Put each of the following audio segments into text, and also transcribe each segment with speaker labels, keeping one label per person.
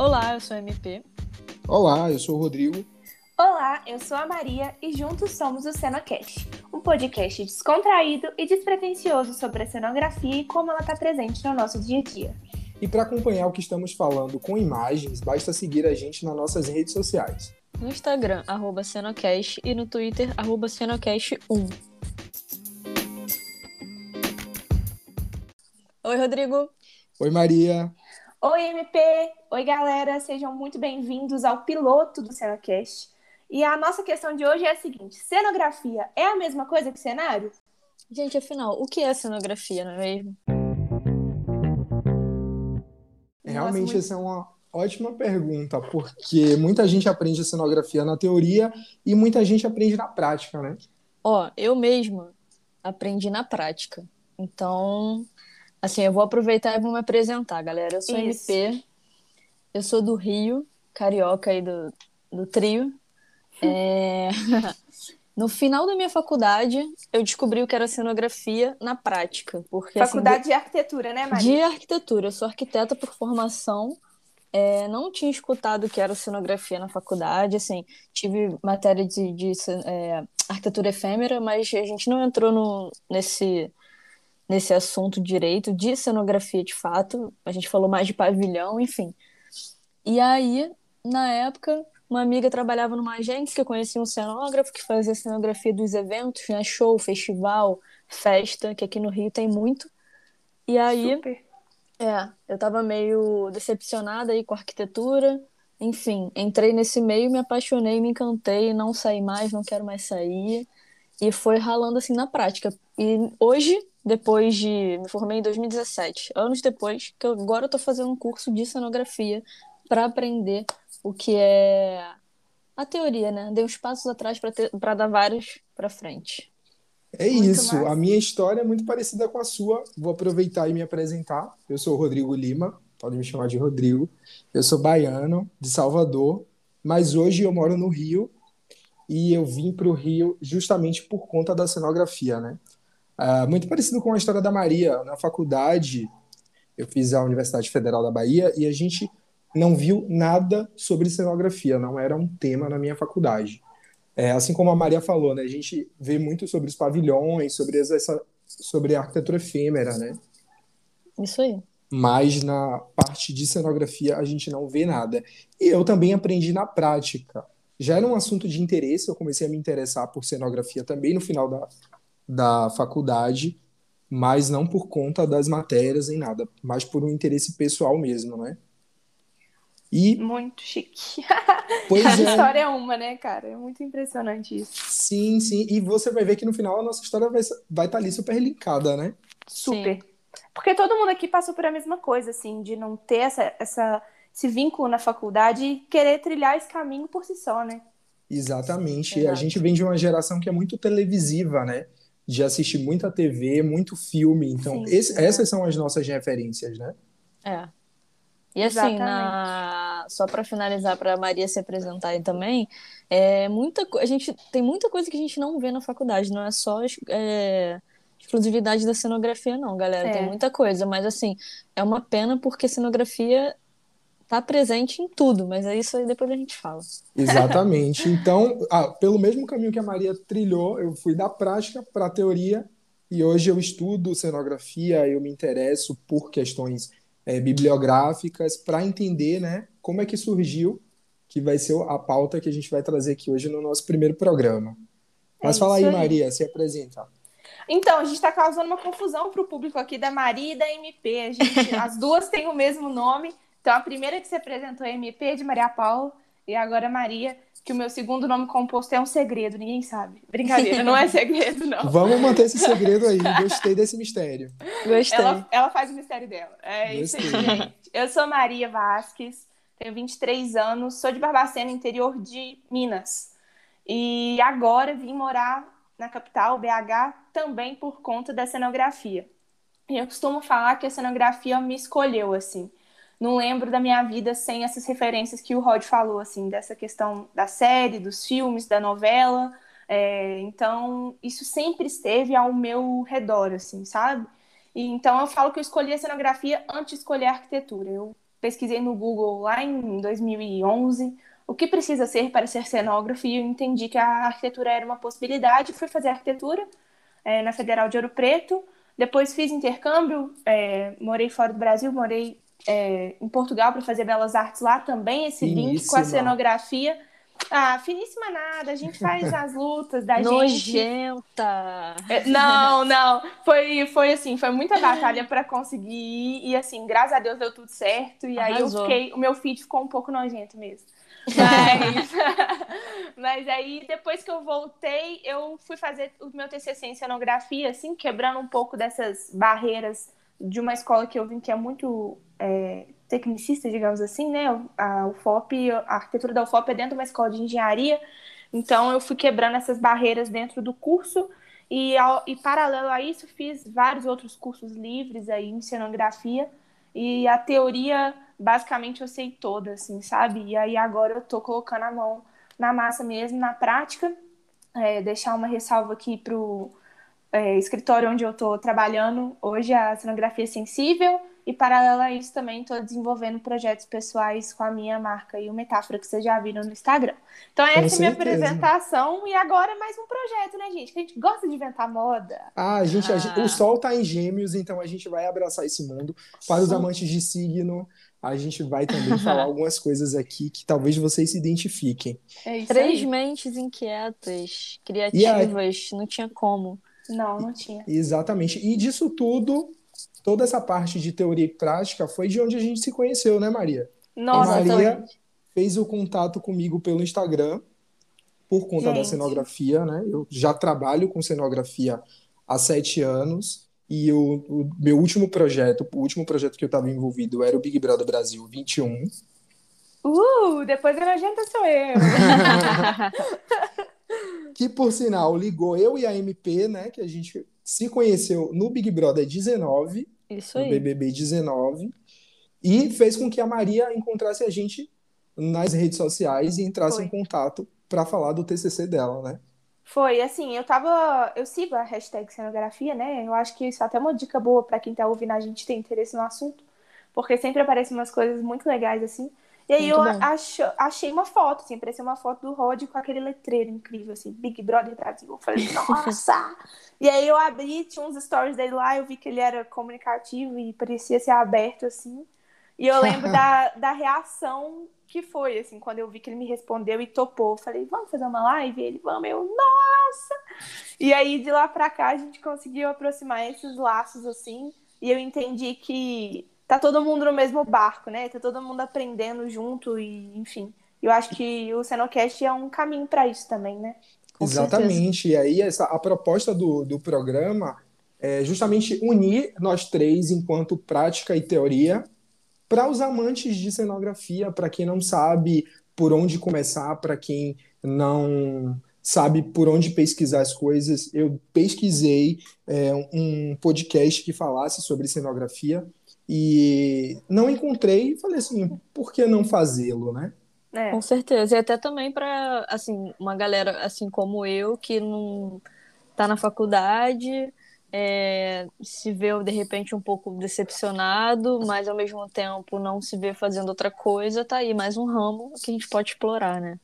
Speaker 1: Olá, eu sou a MP.
Speaker 2: Olá, eu sou o Rodrigo.
Speaker 3: Olá, eu sou a Maria e juntos somos o CenoCast, um podcast descontraído e despretensioso sobre a cenografia e como ela está presente no nosso dia a dia.
Speaker 2: E para acompanhar o que estamos falando com imagens, basta seguir a gente nas nossas redes sociais.
Speaker 1: No Instagram, arroba Cenocast e no Twitter, arroba Cenocast1. Oi, Rodrigo.
Speaker 2: Oi, Maria.
Speaker 3: Oi, MP. Oi, galera. Sejam muito bem-vindos ao piloto do Cenocast. E a nossa questão de hoje é a seguinte: cenografia é a mesma coisa que cenário?
Speaker 1: Gente, afinal, o que é cenografia, não é mesmo?
Speaker 2: Realmente,
Speaker 3: muito-
Speaker 2: essa é uma ótima pergunta, porque muita gente aprende a cenografia na teoria e muita gente aprende na prática, né?
Speaker 1: Ó, eu mesma aprendi na prática. Então, assim, eu vou aproveitar e vou me apresentar, galera. Eu sou
Speaker 3: Isso.
Speaker 1: MP, eu sou do Rio, carioca aí do, do trio. É, No final da minha faculdade, eu descobri o que era cenografia na prática, porque assim,
Speaker 3: Faculdade de Arquitetura, né, Maria?
Speaker 1: de arquitetura. Eu sou arquiteta por formação. É, não tinha escutado o que era cenografia na faculdade. Assim, tive matéria de, de, é, arquitetura efêmera, mas a gente não entrou no, nesse, nesse assunto direito de cenografia de fato. A gente falou mais de pavilhão, enfim. E aí, na época, uma amiga trabalhava numa agência que eu conhecia um cenógrafo que fazia cenografia dos eventos, né? Show, festival, festa, que aqui no Rio tem muito. E aí,
Speaker 3: Super.
Speaker 1: é, eu tava meio decepcionada aí com a arquitetura. Enfim, entrei nesse meio, me apaixonei, me encantei, não saí mais, não quero mais sair. E foi ralando assim na prática. E hoje, depois de. Me formei em 2017, anos depois, que eu, agora eu tô fazendo um curso de cenografia para aprender o que é a teoria, né? Dei uns passos atrás para dar vários para frente.
Speaker 2: É
Speaker 3: Muito
Speaker 2: isso.
Speaker 3: massa.
Speaker 2: A minha história é muito parecida com a sua. Vou aproveitar e me apresentar. Eu sou o Rodrigo Lima, pode me chamar de Rodrigo. Eu sou baiano, de Salvador, mas hoje eu moro no Rio e eu vim para o Rio justamente por conta da cenografia, né? Ah, muito parecido com a história da Maria. Na faculdade, eu fiz a Universidade Federal da Bahia e a gente não viu nada sobre cenografia, não era um tema na minha faculdade. É, assim como a Maria falou, né? A gente vê muito sobre os pavilhões, sobre essa, sobre a arquitetura efêmera, né?
Speaker 1: Isso aí.
Speaker 2: Mas na parte de cenografia a gente não vê nada. E eu também aprendi na prática. Já era um assunto de interesse, eu comecei a me interessar por cenografia também no final da, da faculdade, mas não por conta das matérias nem nada, mas por um interesse pessoal mesmo, né? E,
Speaker 3: Muito chique.
Speaker 2: pois
Speaker 3: a
Speaker 2: é,
Speaker 3: história é uma, né, cara? É muito impressionante isso.
Speaker 2: sim, sim. E você vai ver que no final a nossa história vai estar vai tá ali super linkada, né?
Speaker 3: Super. Porque todo mundo aqui passou por a mesma coisa, assim, de não ter essa, essa, esse vínculo na faculdade e querer trilhar esse caminho por si só, né?
Speaker 2: Exatamente. A
Speaker 1: Exato.
Speaker 2: gente vem de uma geração que é muito televisiva, né? De assistir muita TV, muito filme. Então,
Speaker 3: Sim,
Speaker 2: esse-
Speaker 3: exato.
Speaker 2: essas são as nossas referências, né?
Speaker 1: É. E assim, na... só para finalizar, para Maria se apresentar aí também, é muita co- a gente tem muita coisa que a gente não vê na faculdade, não é só é, exclusividade da cenografia, não, galera.
Speaker 3: É.
Speaker 1: Tem muita coisa, mas assim, é uma pena porque cenografia tá presente em tudo, mas é isso aí depois a gente fala.
Speaker 2: Exatamente. Então, ah, pelo mesmo caminho que a Maria trilhou, eu fui da prática para a teoria e hoje eu estudo cenografia, eu me interesso por questões eh, bibliográficas para entender, né, como é que surgiu, que vai ser a pauta que a gente vai trazer aqui hoje no nosso primeiro programa. Mas
Speaker 3: É
Speaker 2: fala aí,
Speaker 3: aí.
Speaker 2: Maria, se apresenta.
Speaker 3: Então, a gente está causando uma confusão para o público aqui da Maria e da MP. A gente, as duas têm o mesmo nome. Então, a primeira que se apresentou é MP de Maria Paula e agora Maria, que o meu segundo nome composto é um segredo, ninguém sabe. Brincadeira, não é segredo, não.
Speaker 2: Vamos manter esse segredo aí. Gostei desse mistério.
Speaker 1: Gostei.
Speaker 3: Ela, ela faz o mistério dela. É isso aí,
Speaker 2: Gostei.
Speaker 3: gente. Eu sou Maria Vasques, tenho 23 anos, sou de Barbacena, interior de Minas. E agora vim morar na capital, BH, também por conta da cenografia. E eu costumo falar que a cenografia me escolheu, assim. Não lembro da minha vida sem essas referências que o Rod falou, assim, dessa questão da série, dos filmes, da novela. É, então, isso sempre esteve ao meu redor, assim, sabe? E, então, eu falo que eu escolhi a cenografia antes de escolher a arquitetura. Eu pesquisei no Google lá em 2011 o que precisa ser para ser cenógrafo e eu entendi que a arquitetura era uma possibilidade. Fui fazer arquitetura é, na Federal de Ouro Preto. Depois fiz intercâmbio, é, morei fora do Brasil, morei é, em Portugal para fazer belas artes lá também. Esse Finíssima. link com a cenografia ah, finíssima nada, a gente faz as lutas da
Speaker 1: Nojenta.
Speaker 3: gente.
Speaker 1: Nojenta!
Speaker 3: É, não, não. Foi, foi assim, foi muita batalha para conseguir ir, e assim, graças a Deus deu tudo certo. E Arrasou. aí eu fiquei, o meu feed ficou um pouco nojento mesmo. Mas, mas aí, depois que eu voltei, eu fui fazer o meu TCC em cenografia, assim, quebrando um pouco dessas barreiras de uma escola que eu vim que é muito é, tecnicista, digamos assim, né? A UFOP, a arquitetura da UFOP é dentro de uma escola de engenharia, então eu fui quebrando essas barreiras dentro do curso e, ao, e paralelo a isso fiz vários outros cursos livres aí em cenografia e a teoria basicamente eu sei toda, assim, sabe? E aí agora eu tô colocando a mão na massa mesmo, na prática, é, deixar uma ressalva aqui pro é, escritório onde eu estou trabalhando hoje, a cenografia sensível, e paralelo a isso também estou desenvolvendo projetos pessoais com a minha marca e o Metáfora que vocês já viram no Instagram. Então essa é a minha apresentação e agora mais um projeto, né, gente? Que a gente gosta de inventar moda.
Speaker 2: Ah, a gente, ah. A o sol está em gêmeos, então a gente vai abraçar esse mundo. Para os amantes de signo, a gente vai também falar algumas coisas aqui que talvez vocês se identifiquem.
Speaker 1: É Três aí. mentes inquietas, criativas, não tinha como.
Speaker 3: Não, não tinha.
Speaker 2: Exatamente. E disso tudo, toda essa parte de teoria e prática foi de onde a gente se conheceu, né, Maria?
Speaker 3: Nossa,
Speaker 2: a Maria fez o contato comigo pelo Instagram por conta gente. da cenografia, né? Eu já trabalho com cenografia há sete anos e o, o meu último projeto, o último projeto que eu estava envolvido era o Big Brother Brasil 21.
Speaker 3: Uh, depois a nojenta sou eu.
Speaker 2: que por sinal ligou eu e a MP, né? Que a gente se conheceu no Big Brother 19,
Speaker 1: Isso aí.
Speaker 2: no BBB 19, e fez com que a Maria encontrasse a gente nas redes sociais e entrasse Foi. em contato para falar do TCC dela, né?
Speaker 3: Foi, assim, eu tava. Eu sigo a hashtag cenografia, né? Eu acho que isso é até uma dica boa para quem tá ouvindo a gente ter interesse no assunto, porque sempre aparecem umas coisas muito legais, assim. E aí muito eu acho, achei uma foto, assim, apareceu uma foto do Rod com aquele letreiro incrível, assim, Big Brother Brasil. Eu falei, nossa! e aí eu abri, tinha uns stories dele lá, eu vi que ele era comunicativo e parecia ser aberto, assim. E eu lembro da, da reação que foi, assim, quando eu vi que ele me respondeu e topou. Eu falei, vamos fazer uma live? E ele, vamos, eu, nossa! E aí, de lá pra cá, a gente conseguiu aproximar esses laços, assim, e eu entendi que tá todo mundo no mesmo barco, né? Tá todo mundo aprendendo junto e, enfim. Eu acho que o Senocast é um caminho para isso também, né?
Speaker 2: Com Exatamente. Certeza. E aí essa, a proposta do, do programa é justamente unir nós três enquanto prática e teoria para os amantes de cenografia, para quem não sabe por onde começar, para quem não sabe por onde pesquisar as coisas, eu pesquisei é, um podcast que falasse sobre cenografia e não encontrei e falei assim, por que não fazê-lo, né?
Speaker 1: É. Com certeza. E até também para, assim, uma galera assim como eu, que não tá na faculdade, é, se vê de repente um pouco decepcionado, mas ao mesmo tempo não se vê fazendo outra coisa, tá aí mais um ramo que a gente pode explorar, né?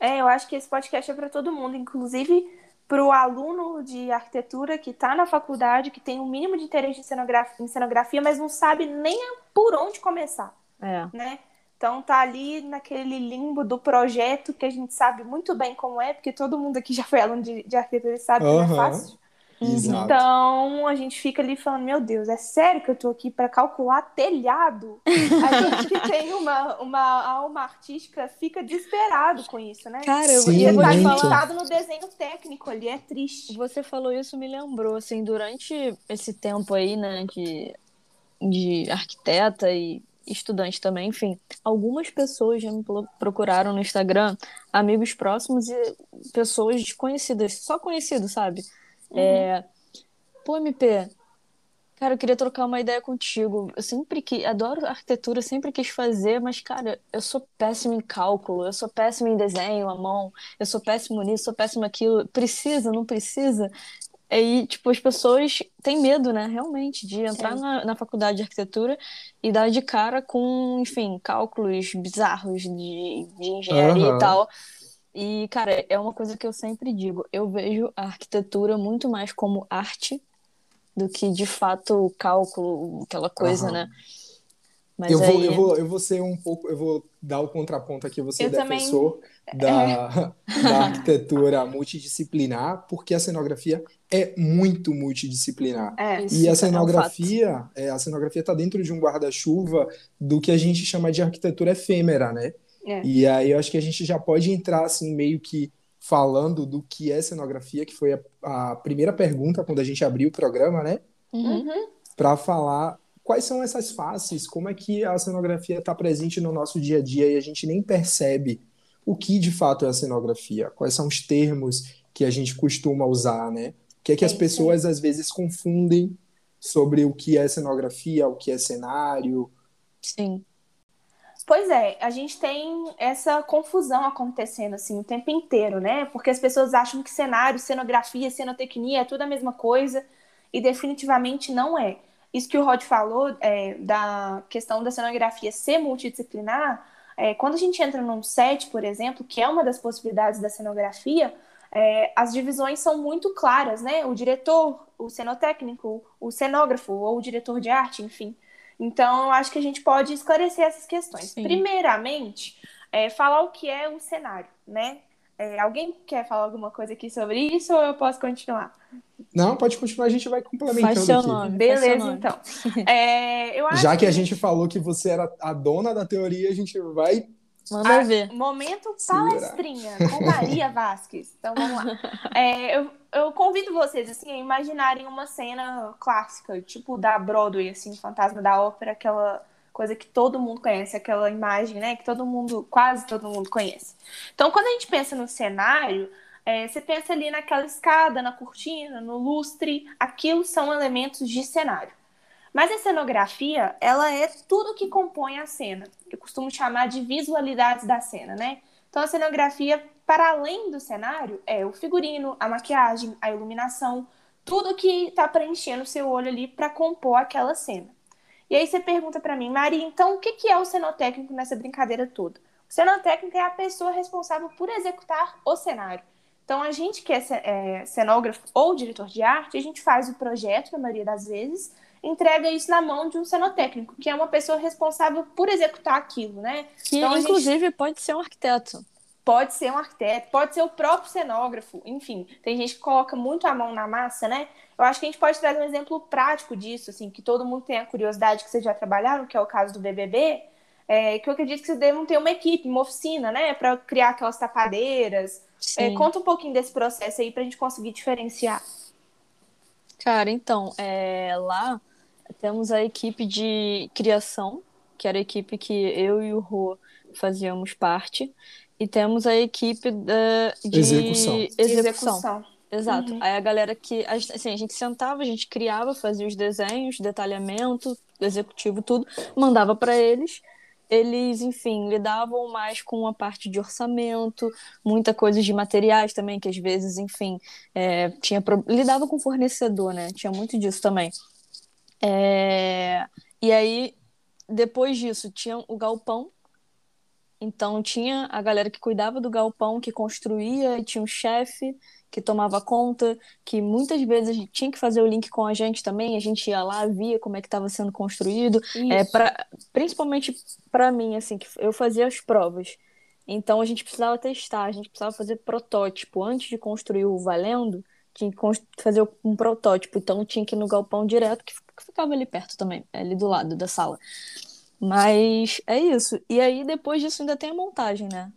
Speaker 3: É, eu acho que esse podcast é para todo mundo, inclusive para o aluno de arquitetura que está na faculdade, que tem um mínimo de interesse em cenografia, em cenografia, mas não sabe nem por onde começar.
Speaker 1: É.
Speaker 3: Né? Então tá ali naquele limbo do projeto que a gente sabe muito bem como é, porque todo mundo aqui já foi aluno de, de arquitetura e sabe uhum. que não é fácil. Exato. Então a gente fica ali falando: Meu Deus, é sério que eu tô aqui para calcular telhado? A gente que tem uma, uma alma artística fica desesperado com isso, né?
Speaker 1: Cara, eu,
Speaker 3: Sim, tá limitado no desenho técnico ali, é triste.
Speaker 1: Você falou isso, me lembrou, assim, durante esse tempo aí, né, de, de arquiteta e estudante também, enfim, algumas pessoas já me procuraram no Instagram, amigos próximos e pessoas desconhecidas, só conhecidos, sabe? Uhum. É, pô, MP, cara, eu queria trocar uma ideia contigo. Eu sempre que adoro arquitetura, sempre quis fazer, mas cara, eu sou péssimo em cálculo, eu sou péssimo em desenho à mão, eu sou péssimo nisso, sou péssimo naquilo. Precisa, não precisa? aí, tipo, as pessoas têm medo, né, realmente, de entrar na, na, faculdade de arquitetura e dar de cara com, enfim, cálculos bizarros de, de engenharia uhum. e tal. E, cara, é uma coisa que eu sempre digo. Eu vejo a arquitetura muito mais como arte do que, de fato, cálculo, aquela coisa, uhum. né?
Speaker 2: Mas eu, aí... vou, eu, vou, eu vou ser um pouco, eu vou dar o contraponto aqui, você é defensor também... da, é. da arquitetura multidisciplinar, porque a cenografia é muito multidisciplinar. É, e a cenografia, é um a cenografia está dentro de um guarda-chuva do que a gente chama de arquitetura efêmera, né? É. E aí eu acho que a gente já pode entrar assim meio que falando do que é cenografia, que foi a, a primeira pergunta quando a gente abriu o programa, né?
Speaker 3: Uhum.
Speaker 2: Para falar quais são essas faces, como é que a cenografia está presente no nosso dia a dia e a gente nem percebe o que de fato é a cenografia, quais são os termos que a gente costuma usar, né? O que é que as pessoas às vezes confundem sobre o que é cenografia, o que é cenário.
Speaker 1: Sim.
Speaker 3: Pois é, a gente tem essa confusão acontecendo assim o tempo inteiro, né? Porque as pessoas acham que cenário, cenografia, cenotecnia é tudo a mesma coisa e definitivamente não é. Isso que o Rod falou é, da questão da cenografia ser multidisciplinar, é, quando a gente entra num set, por exemplo, que é uma das possibilidades da cenografia, é, as divisões são muito claras, né? O diretor, o cenotécnico, o cenógrafo ou o diretor de arte, enfim. Então, eu acho que a gente pode esclarecer essas questões. Sim. Primeiramente, é, falar o que é o cenário, né? É, alguém quer falar alguma coisa aqui sobre isso ou eu posso continuar?
Speaker 2: Não, pode continuar, a gente vai complementando
Speaker 1: Faz seu aqui. Nome,
Speaker 3: Beleza,
Speaker 1: nome.
Speaker 3: então. É,
Speaker 2: Já que, que a gente falou que você era a dona da teoria, a gente vai.
Speaker 1: Manda a, ver.
Speaker 3: Momento palestrinha com Maria Vasques. Então vamos lá. É, eu, eu convido vocês assim, a imaginarem uma cena clássica, tipo da Broadway, assim, Fantasma da Ópera, aquela coisa que todo mundo conhece, aquela imagem, né, que todo mundo, quase todo mundo conhece. Então, quando a gente pensa no cenário, é, você pensa ali naquela escada, na cortina, no lustre, aquilo são elementos de cenário. Mas a cenografia, ela é tudo que compõe a cena. Eu costumo chamar de visualidades da cena, né? Então a cenografia, para além do cenário, é o figurino, a maquiagem, a iluminação, tudo que está preenchendo o seu olho ali para compor aquela cena. E aí você pergunta para mim, Maria, então o que é o cenotécnico nessa brincadeira toda? O cenotécnico é a pessoa responsável por executar o cenário. Então, a gente que é, é cenógrafo ou diretor de arte, a gente faz o projeto, na maioria das vezes, entrega isso na mão de um cenotécnico, que é uma pessoa responsável por executar aquilo, né?
Speaker 1: Que, então, inclusive, gente... pode ser um arquiteto.
Speaker 3: Pode ser um arquiteto, pode ser o próprio cenógrafo, enfim. Tem gente que coloca muito a mão na massa, né? Eu acho que a gente pode trazer um exemplo prático disso, assim, que todo mundo tem a curiosidade que vocês já trabalharam, que é o caso do BBB, é, que eu acredito que vocês devem ter uma equipe, uma oficina, né, para criar aquelas tapadeiras, é, conta um pouquinho desse processo aí para a gente conseguir diferenciar.
Speaker 1: Cara, então, é, lá temos a equipe de criação, que era a equipe que eu e o Rô fazíamos parte, e temos a equipe da, de
Speaker 2: execução.
Speaker 1: execução. execução. Exato. Uhum. Aí a galera que. Assim, a gente sentava, a gente criava, fazia os desenhos, detalhamento, executivo, tudo, mandava para eles eles, enfim, lidavam mais com a parte de orçamento, muita coisa de materiais também, que às vezes, enfim, é, tinha pro... lidava com fornecedor, né? Tinha muito disso também. É... E aí, depois disso, tinha o galpão. Então, tinha a galera que cuidava do galpão, que construía, e tinha um chefe que tomava conta, que muitas vezes a gente tinha que fazer o link com a gente também, a gente ia lá, via como é que estava sendo construído, é, pra, principalmente para mim, assim, que eu fazia as provas. Então a gente precisava testar, a gente precisava fazer protótipo. Antes de construir o valendo, tinha que fazer um protótipo. Então tinha que ir no galpão direto, que ficava ali perto também, ali do lado da sala. Mas é isso. E aí depois disso ainda tem a montagem, né?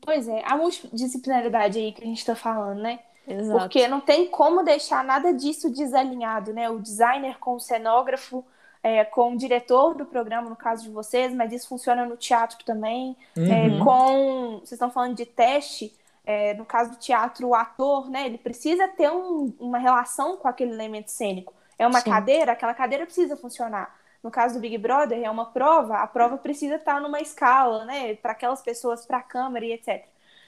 Speaker 3: Pois é, a multidisciplinaridade aí que a gente tá falando, né?
Speaker 1: Exato.
Speaker 3: Porque não tem como deixar nada disso desalinhado, né? O designer com o cenógrafo, é, com o diretor do programa, no caso de vocês, mas isso funciona no teatro também. É, uhum. É, com. Vocês estão falando de teste. É, no caso do teatro, o ator, né? Ele precisa ter um, uma relação com aquele elemento cênico. É uma Sim. cadeira, aquela cadeira precisa funcionar. No caso do Big Brother, é uma prova, a prova precisa estar numa escala, né? Para aquelas pessoas, para a câmera e etc.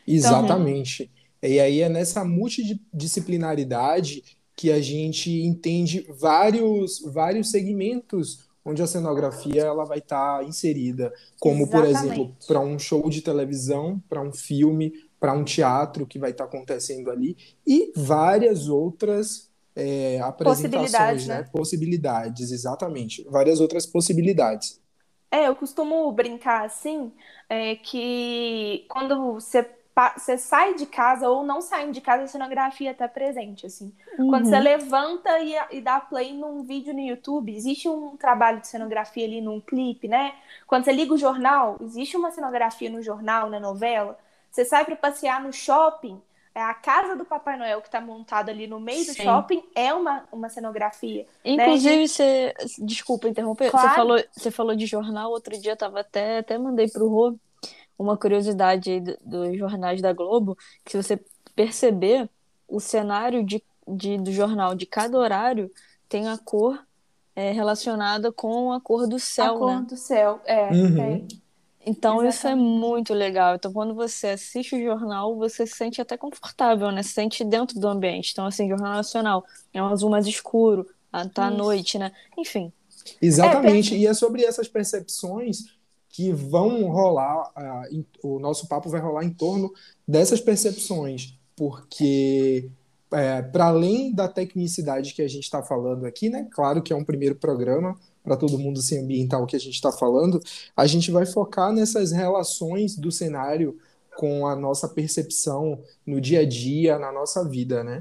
Speaker 2: Exatamente. Então, e aí é nessa multidisciplinaridade que a gente entende vários, vários segmentos onde a cenografia ela vai estar tá inserida, como Exatamente. por exemplo para um show de televisão, para um filme, para um teatro que vai estar tá acontecendo ali e várias outras é, apresentações, possibilidades, né? né? Possibilidades, exatamente, várias outras possibilidades.
Speaker 3: É, eu costumo brincar assim, é, que quando você você sai de casa ou não saindo de casa, a cenografia está presente, assim. Uhum. Quando você levanta e, e, dá play num vídeo no YouTube, existe um trabalho de cenografia ali num clipe, né? Quando você liga o jornal, existe uma cenografia no jornal, na novela. Você sai para passear no shopping, a casa do Papai Noel que está montada ali no meio Sim. do shopping é uma, uma cenografia.
Speaker 1: Né? Inclusive, né? você. Desculpa interromper. Claro. Você, falou, você falou de jornal, outro dia eu tava até, até mandei pro Rô uma curiosidade aí dos jornais da Globo, que se você perceber, o cenário de, de, do jornal de cada horário tem a cor é, relacionada com a cor do céu,
Speaker 3: a cor
Speaker 1: né?
Speaker 3: do céu, é.
Speaker 2: Uhum.
Speaker 1: Então Exatamente. isso é muito legal. Então quando você assiste o jornal, você se sente até confortável, né? Se sente dentro do ambiente. Então assim, Jornal Nacional é um azul mais escuro, tá à noite, né? Enfim.
Speaker 2: Exatamente. É, e é sobre essas percepções que vão rolar, uh, em, o nosso papo vai rolar em torno dessas percepções, porque é, para além da tecnicidade que a gente está falando aqui, né? Claro que é um primeiro programa para todo mundo se ambientar o que a gente está falando, a gente vai focar nessas relações do cenário com a nossa percepção no dia a dia, na nossa vida, né?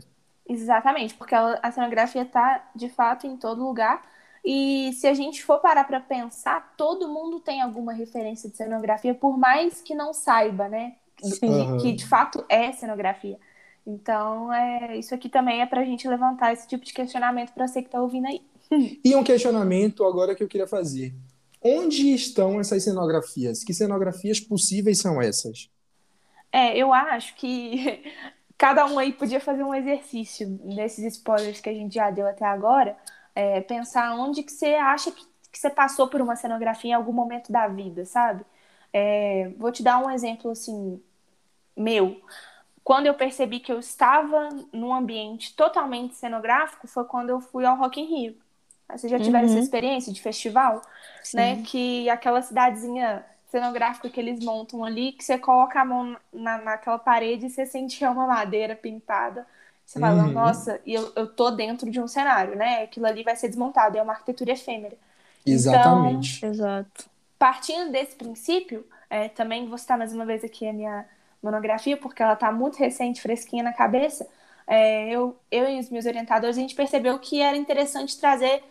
Speaker 3: Exatamente, porque a cenografia está de fato em todo lugar e se a gente for parar para pensar, todo mundo tem alguma referência de cenografia, por mais que não saiba, né? Uhum. Que de fato é cenografia. Então, é, isso aqui também é para a gente levantar esse tipo de questionamento para você que está ouvindo aí.
Speaker 2: E um questionamento agora que eu queria fazer. Onde estão essas cenografias? Que cenografias possíveis são essas?
Speaker 3: É, eu acho que cada um aí podia fazer um exercício nesses spoilers que a gente já deu até agora é, pensar onde que você acha que, que você passou por uma cenografia em algum momento da vida, sabe? É, vou te dar um exemplo assim meu. Quando eu percebi que eu estava num ambiente totalmente cenográfico foi quando eu fui ao Rock in Rio. Vocês já tiveram uhum. essa experiência de festival, Sim. né? Que aquela cidadezinha cenográfica que eles montam ali, que você coloca a mão na, naquela parede e você sente uma madeira pintada você fala, uhum. nossa, e eu, eu tô dentro de um cenário, né? Aquilo ali vai ser desmontado, é uma arquitetura efêmera.
Speaker 2: Exatamente.
Speaker 1: Então, Exato.
Speaker 3: Partindo desse princípio, é, também vou citar mais uma vez aqui a minha monografia, porque ela tá muito recente, fresquinha na cabeça. É, eu, eu e os meus orientadores, a gente percebeu que era interessante trazer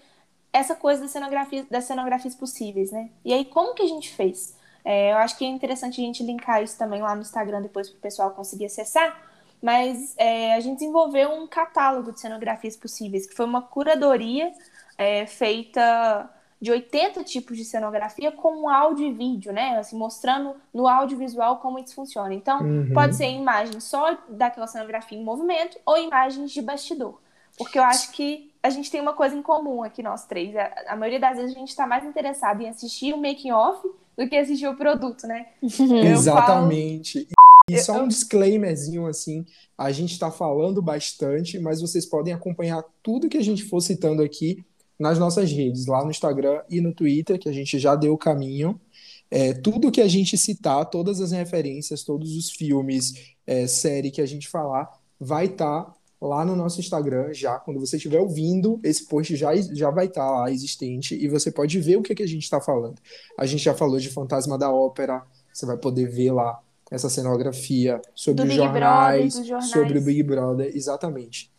Speaker 3: essa coisa das cenografias, das cenografias possíveis, né? E aí, como que a gente fez? É, eu acho que é interessante a gente linkar isso também lá no Instagram depois para o pessoal conseguir acessar, mas é, a gente desenvolveu um catálogo de cenografias possíveis, que foi uma curadoria é, feita de 80 tipos de cenografia com áudio e vídeo, né? Assim, mostrando no audiovisual como isso funciona. Então, uhum. pode ser imagem só daquela cenografia em movimento ou imagens de bastidor. Porque eu acho que a gente tem uma coisa em comum aqui, nós três. A, a maioria das vezes a gente está mais interessado em assistir o making-off do que assistir o produto, né?
Speaker 2: Exatamente. Falo... E só um disclaimerzinho assim, a gente está falando bastante, mas vocês podem acompanhar tudo que a gente for citando aqui nas nossas redes, lá no Instagram e no Twitter, que a gente já deu o caminho. É, tudo que a gente citar, todas as referências, todos os filmes, é, série que a gente falar, vai estar tá lá no nosso Instagram já. Quando você estiver ouvindo, esse post já, já vai estar tá lá existente e você pode ver o que, que a gente está falando. A gente já falou de Fantasma da Ópera, você vai poder ver lá essa cenografia, sobre os jornais, Brother, jornais, sobre o Big Brother, exatamente.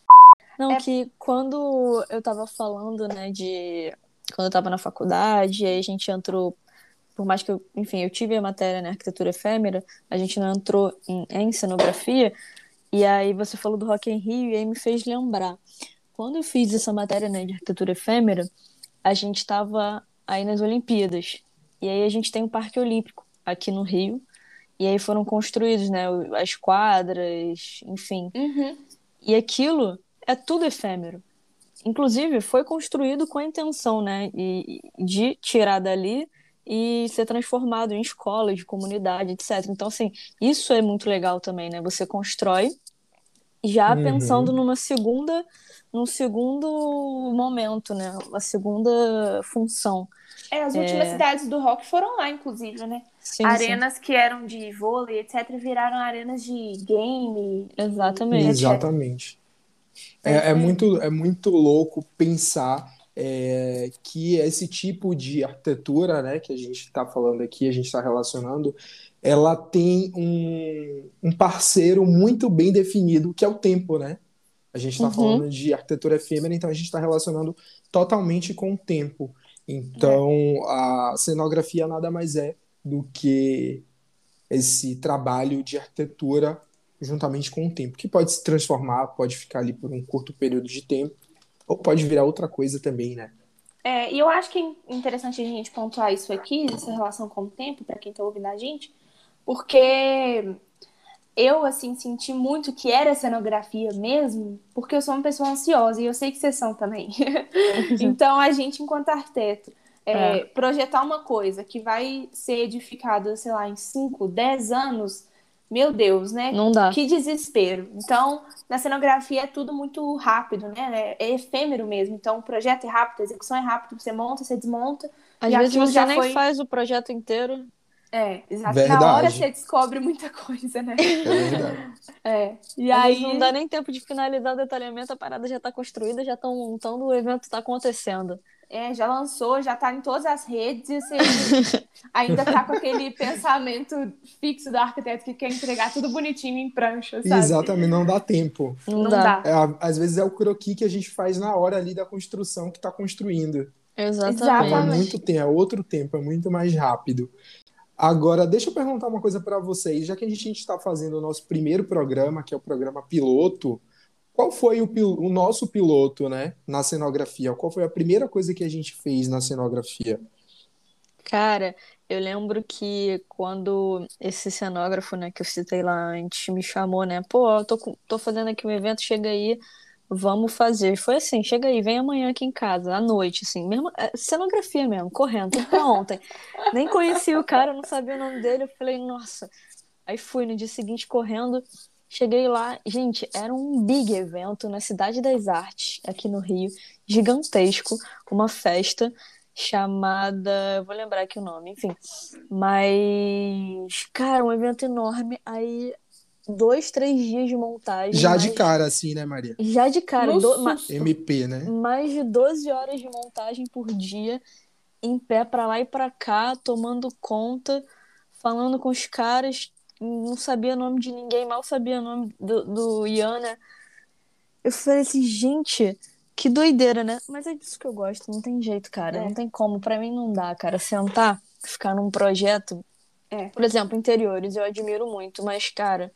Speaker 1: Não, é... que quando eu tava falando, né, de. Quando eu tava na faculdade, aí a gente entrou. Por mais que eu, enfim, eu tive a matéria na arquitetura efêmera, a gente não entrou em, em cenografia. E aí você falou do Rock in Rio e aí me fez lembrar. Quando eu fiz essa matéria né, de arquitetura efêmera, a gente estava aí nas Olimpíadas. E aí a gente tem um Parque Olímpico aqui no Rio, e aí foram construídos, né, as quadras, enfim.
Speaker 3: Uhum.
Speaker 1: E aquilo é tudo efêmero. Inclusive, foi construído com a intenção, né, de tirar dali e ser transformado em escolas, de comunidade, etc. Então, assim, isso é muito legal também, né? Você constrói já
Speaker 2: Uhum.
Speaker 1: pensando numa segunda, num segundo momento, né? Uma segunda função.
Speaker 3: É, as últimas cidades do rock foram lá, inclusive, né?
Speaker 1: Sim, sim.
Speaker 3: arenas que eram de vôlei, etc., viraram arenas de game.
Speaker 1: Exatamente.
Speaker 2: Exatamente. É, é muito, é muito louco pensar é, que esse tipo de arquitetura, né, que a gente está falando aqui, a gente está relacionando, ela tem um, um parceiro muito bem definido, que é o tempo, né? A gente está
Speaker 1: Uhum.
Speaker 2: falando de arquitetura efêmera, então a gente está relacionando totalmente com o tempo. Então, a cenografia nada mais é do que esse trabalho de arquitetura juntamente com o tempo, que pode se transformar, pode ficar ali por um curto período de tempo, ou pode virar outra coisa também, né?
Speaker 3: É, e eu acho que é interessante a gente pontuar isso aqui, essa relação com o tempo, para quem está ouvindo a gente, porque eu, assim, senti muito que era cenografia mesmo, porque eu sou uma pessoa ansiosa e eu sei que vocês são também. então, a gente, enquanto arquiteto, é,
Speaker 1: É.
Speaker 3: projetar uma coisa que vai ser edificada, sei lá, em 5, 10 anos, meu Deus, né?
Speaker 1: Não dá.
Speaker 3: Que desespero. Então, na cenografia é tudo muito rápido, né? É efêmero mesmo. Então, o projeto é rápido, a execução é rápido, você monta, você desmonta.
Speaker 1: Às
Speaker 3: E
Speaker 1: vezes você
Speaker 3: já
Speaker 1: nem
Speaker 3: foi-
Speaker 1: faz o projeto inteiro.
Speaker 3: É, exato.
Speaker 2: Verdade.
Speaker 3: Na hora você descobre muita coisa, né?
Speaker 2: É verdade.
Speaker 3: É. E
Speaker 1: Às
Speaker 3: aí.
Speaker 1: não dá nem tempo de finalizar o detalhamento, a parada já tá construída, já estão montando, o evento tá acontecendo.
Speaker 3: É, já lançou, já tá em todas as redes e você ainda tá com aquele pensamento fixo do arquiteto que quer entregar tudo bonitinho em prancha, sabe?
Speaker 2: Exatamente, não dá tempo.
Speaker 1: Não,
Speaker 3: Não
Speaker 1: dá.
Speaker 2: É, às vezes é o croquis que a gente faz na hora ali da construção que está construindo.
Speaker 1: Exatamente.
Speaker 2: Então é muito tempo, é outro tempo, é muito mais rápido. Agora, deixa eu perguntar uma coisa para vocês, já que a gente está fazendo o nosso primeiro programa, que é o programa piloto, qual foi o, o nosso piloto, né, na cenografia? Qual foi a primeira coisa que a gente fez na cenografia?
Speaker 1: Cara, eu lembro que quando esse cenógrafo, né, que eu citei lá antes, me chamou, né? Pô, eu tô, tô fazendo aqui um evento, chega aí, vamos fazer. Foi assim, chega aí, vem amanhã aqui em casa, à noite, assim, mesmo, é, cenografia mesmo, correndo, pra ontem. Nem conhecia o cara, não sabia o nome dele, eu falei, nossa. Aí fui no dia seguinte correndo, cheguei lá, gente, era um big evento na Cidade das Artes, aqui no Rio, gigantesco, uma festa chamada, eu vou lembrar aqui o nome, enfim. Mas, cara, um evento enorme. Aí, dois, três dias de montagem.
Speaker 2: Já de
Speaker 1: mais-
Speaker 2: cara, assim, né, Maria?
Speaker 1: Já de cara. Do- ma-.
Speaker 2: MP, né?
Speaker 1: mais de 12 horas de montagem por dia, em pé pra lá e pra cá, tomando conta, falando com os caras. Não sabia o nome de ninguém, mal sabia o nome do, do Ian, né? Eu falei assim, gente, que doideira, né? Mas é disso que eu gosto, não tem jeito, cara.
Speaker 3: É.
Speaker 1: Não tem como. Pra mim não dá, cara. Sentar, ficar num projeto.
Speaker 3: É.
Speaker 1: Por exemplo, interiores, eu admiro muito, mas, cara,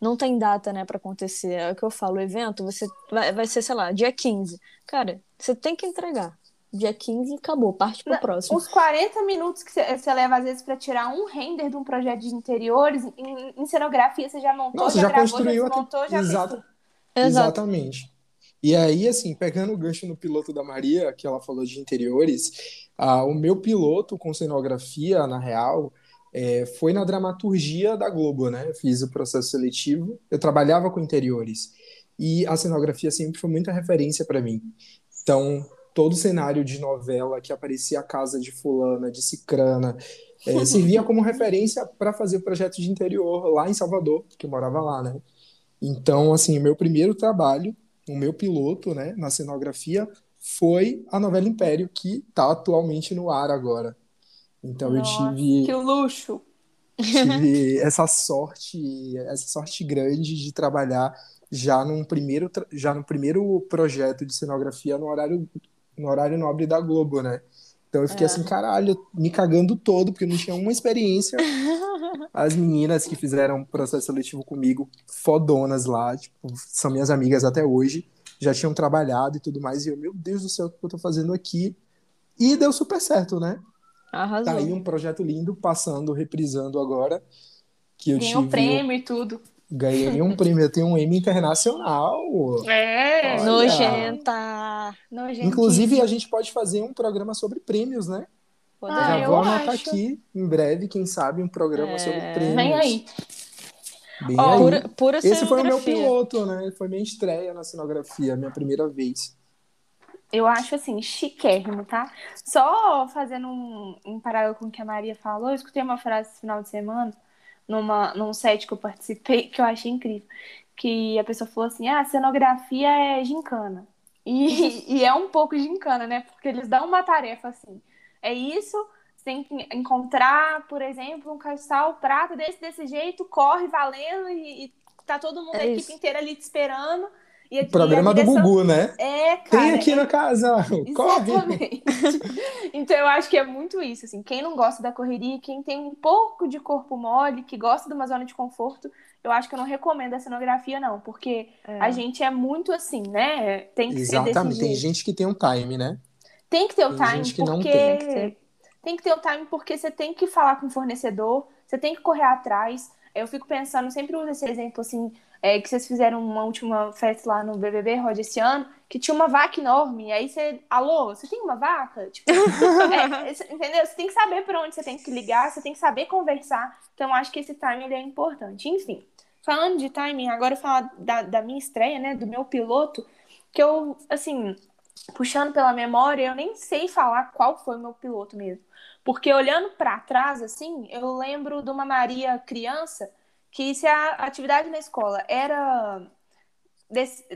Speaker 1: não tem data, né, pra acontecer. É o que eu falo, o evento você vai, vai ser, sei lá, dia 15. Cara, você tem que entregar. Dia 15 acabou, parte pro
Speaker 3: Não,
Speaker 1: próximo.
Speaker 3: Os 40 minutos que você leva, às vezes, pra tirar um render de um projeto de interiores, em, em cenografia você já montou,
Speaker 2: Nossa,
Speaker 3: já,
Speaker 2: já
Speaker 3: gravou,
Speaker 2: construiu
Speaker 3: já já
Speaker 2: Exato. Exatamente. E aí, assim, pegando o gancho no piloto da Maria, que ela falou de interiores, ah, o meu piloto com cenografia, na real, é, foi na dramaturgia da Globo, né? Eu fiz o processo seletivo, eu trabalhava com interiores. E a cenografia sempre foi muita referência para mim. Então, todo cenário de novela que aparecia a casa de fulana, de cicrana, é, servia como referência para fazer o projeto de interior lá em Salvador, que eu morava lá, né? Então, assim, o meu primeiro trabalho, o meu piloto, né, na cenografia, foi a novela Império, que está atualmente no ar agora. Então,
Speaker 3: Nossa,
Speaker 2: eu tive,
Speaker 3: Que luxo.
Speaker 2: tive essa sorte, essa sorte grande de trabalhar já num primeiro, já no primeiro projeto de cenografia no horário, no horário nobre da Globo, né? Então eu fiquei
Speaker 1: É.
Speaker 2: assim, caralho, me cagando todo, porque eu não tinha uma experiência. As meninas que fizeram processo seletivo comigo, fodonas lá, tipo, são minhas amigas até hoje, já tinham trabalhado e tudo mais, e eu, meu Deus do céu, o que eu tô fazendo aqui? E deu super certo, né?
Speaker 1: Arrasou.
Speaker 2: Tá aí um projeto lindo, passando, reprisando agora, que eu
Speaker 3: Ganhou
Speaker 2: tive,
Speaker 3: prêmio e tudo.
Speaker 2: Ganhei um prêmio, eu tenho um Emmy internacional.
Speaker 3: É.
Speaker 2: Olha.
Speaker 1: Nojenta.
Speaker 2: Inclusive, a gente pode fazer um programa sobre prêmios, né?
Speaker 3: Ah,
Speaker 2: Já vou anotar
Speaker 3: acho.
Speaker 2: aqui, em breve, quem sabe, um programa
Speaker 1: É.
Speaker 2: sobre prêmios.
Speaker 3: Vem aí.
Speaker 2: Bem
Speaker 1: Ó,
Speaker 2: aí.
Speaker 1: pura, pura
Speaker 2: Esse foi o meu piloto, né? Foi minha estreia na cenografia, minha primeira vez.
Speaker 3: Eu acho assim, chiquérrimo, tá? Só fazendo um, um paralelo com o que a Maria falou, eu escutei uma frase esse final de semana, numa, num set que eu participei, que eu achei incrível. Que a pessoa falou assim: ah, cenografia é gincana. E, e é um pouco gincana, né? Porque eles dão uma tarefa assim. É isso, você tem que encontrar, por exemplo, um cristal prata desse, desse jeito, corre valendo e, e tá todo mundo,
Speaker 1: É
Speaker 3: a equipe
Speaker 1: isso.
Speaker 3: inteira ali te esperando. E, a-
Speaker 2: Programa do Gugu, né?
Speaker 3: É, cara.
Speaker 2: Tem aqui
Speaker 3: é-
Speaker 2: na casa, corre!
Speaker 3: Exatamente. Então eu acho que é muito isso, assim, quem não gosta da correria, quem tem um pouco de corpo mole, que gosta de uma zona de conforto, eu acho que eu não recomendo a cenografia não, porque
Speaker 1: É.
Speaker 3: a gente é muito assim, né? Tem que ser
Speaker 2: Exatamente.
Speaker 3: desse
Speaker 2: Tem gente que tem um time, né?
Speaker 3: Tem que ter o
Speaker 2: tem
Speaker 3: time
Speaker 2: gente que não
Speaker 3: porque
Speaker 2: tem.
Speaker 1: Tem que ter.
Speaker 3: tem que ter o time porque você tem que falar com o fornecedor, você tem que correr atrás. Eu fico pensando, sempre uso esse exemplo assim, é, que vocês fizeram uma última festa lá no BBB, Rod, esse ano, que tinha uma vaca enorme. E aí você, alô, você tem uma vaca? Tipo, é, esse- entendeu? Você tem que saber para onde você tem que ligar, você tem que saber conversar. Então, acho que esse timing é importante. Enfim, falando de timing, agora eu falar da, da minha estreia, né, do meu piloto, que eu, assim, puxando pela memória, eu nem sei falar qual foi o meu piloto mesmo. Porque olhando para trás, assim, eu lembro de uma Maria criança que se a atividade na escola era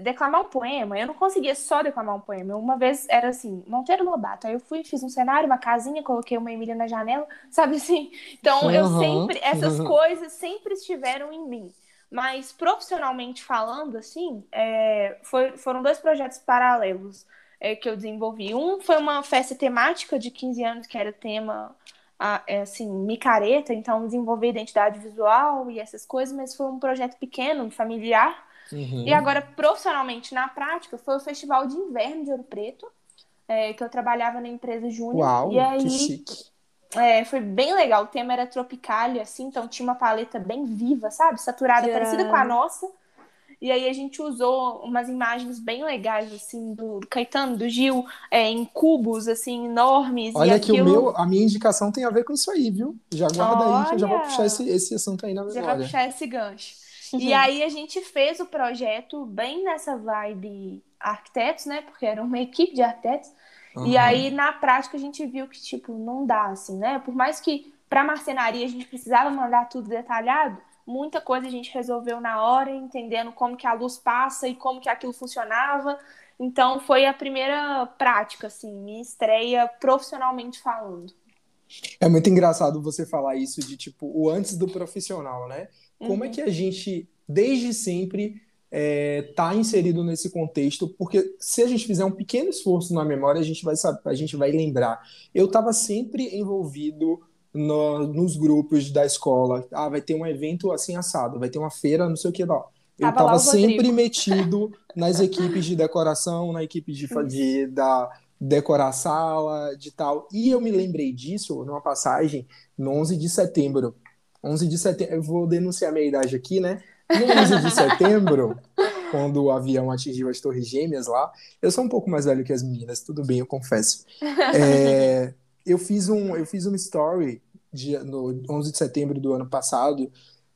Speaker 3: declamar um poema, eu não conseguia só declamar um poema. Uma vez era assim, Monteiro Lobato. Aí eu fui, fiz um cenário, uma casinha, coloquei uma Emília na janela, sabe assim? Então eu
Speaker 2: Uhum.
Speaker 3: sempre, essas coisas sempre estiveram em mim. Mas profissionalmente falando, assim, é, foi- foram dois projetos paralelos é, que eu desenvolvi. Um foi uma festa temática de 15 anos, que era tema, a- é, assim, micareta, então desenvolver identidade visual e essas coisas, mas foi um projeto pequeno, familiar.
Speaker 2: Uhum.
Speaker 3: E agora, profissionalmente, na prática, foi o Festival de Inverno de Ouro Preto, é, que eu trabalhava na empresa Júnior.
Speaker 2: Uau,
Speaker 3: e aí,
Speaker 2: que chique.
Speaker 3: é, foi bem legal. O tema era tropicalia, assim, então tinha uma paleta bem viva, sabe? Saturada,
Speaker 1: Que
Speaker 3: parecida com a nossa. E aí a gente usou umas imagens bem legais, assim, do Caetano, do Gil, é, em cubos, assim, enormes.
Speaker 2: Olha
Speaker 3: e
Speaker 2: que o
Speaker 3: aquilo...
Speaker 2: meu, a minha indicação tem a ver com isso aí, viu? Já guarda aí que eu já vou
Speaker 3: Olha!
Speaker 2: puxar esse, esse assunto aí na
Speaker 3: Já vai
Speaker 2: memória.
Speaker 3: puxar esse gancho. E aí a gente fez o projeto bem nessa vibe arquitetos, né? Porque era uma equipe de arquitetos. E
Speaker 2: Uhum.
Speaker 3: aí, na prática, a gente viu que, tipo, não dá, assim, né? Por mais que pra marcenaria a gente precisava mandar tudo detalhado, muita coisa a gente resolveu na hora, entendendo como que a luz passa e como que aquilo funcionava. Então, foi a primeira prática, assim, minha estreia profissionalmente falando.
Speaker 2: É muito engraçado você falar isso de tipo o antes do profissional, né? Como é
Speaker 3: Uhum.
Speaker 2: que a gente, desde sempre, é, tá inserido nesse contexto? Porque se a gente fizer um pequeno esforço na memória, a gente vai saber, a gente vai lembrar. Eu estava sempre envolvido no- nos grupos da escola. Ah, vai ter um evento assim assado, vai ter uma feira, não sei o que lá. Eu estava sempre
Speaker 3: Rodrigo.
Speaker 2: metido nas equipes de decoração, na equipe de, de da decorar a sala, de tal. E eu me lembrei disso numa passagem no 11 de setembro. 11 de setembro, eu vou denunciar minha idade aqui, né? No 11 de setembro, quando o avião atingiu as Torres Gêmeas lá, eu sou um pouco mais velho que as meninas, tudo bem, eu confesso. É, eu fiz um, eu fiz um story de, no 11 de setembro do ano passado,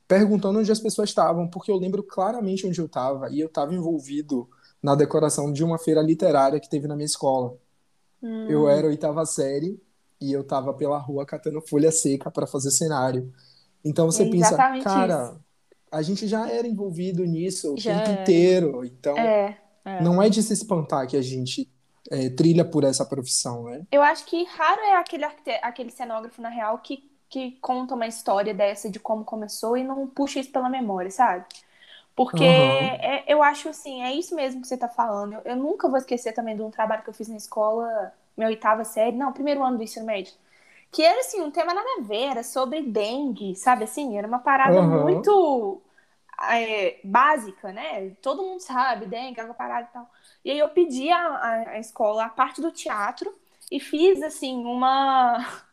Speaker 2: perguntando onde as pessoas estavam, porque eu lembro claramente onde eu estava, e eu estava envolvido na decoração de uma feira literária que teve na minha escola.
Speaker 3: Hum.
Speaker 2: Eu era oitava série e eu tava pela rua catando folha seca para fazer cenário. Então você
Speaker 3: É
Speaker 2: pensa, cara, a gente já era envolvido nisso o
Speaker 1: Já
Speaker 2: tempo
Speaker 1: era.
Speaker 2: inteiro. Então
Speaker 3: É.
Speaker 1: É.
Speaker 2: não é de se espantar que a gente é, trilha por essa profissão, né?
Speaker 3: Eu acho que raro é aquele, aquele cenógrafo, na real, que, que conta uma história dessa de como começou e não puxa isso pela memória, sabe? Porque
Speaker 2: Aham.
Speaker 3: é- eu acho assim, é isso mesmo que você tá falando. Eu, eu nunca vou esquecer também de um trabalho que eu fiz na escola, minha oitava série, não, primeiro ano do ensino médio. Que era assim, um tema nada a ver, era sobre dengue, sabe assim? Era uma parada
Speaker 2: Aham.
Speaker 3: muito é, básica, né? Todo mundo sabe, dengue, aquela parada e tal. E aí eu pedi à, escola a parte do teatro e fiz, assim, uma...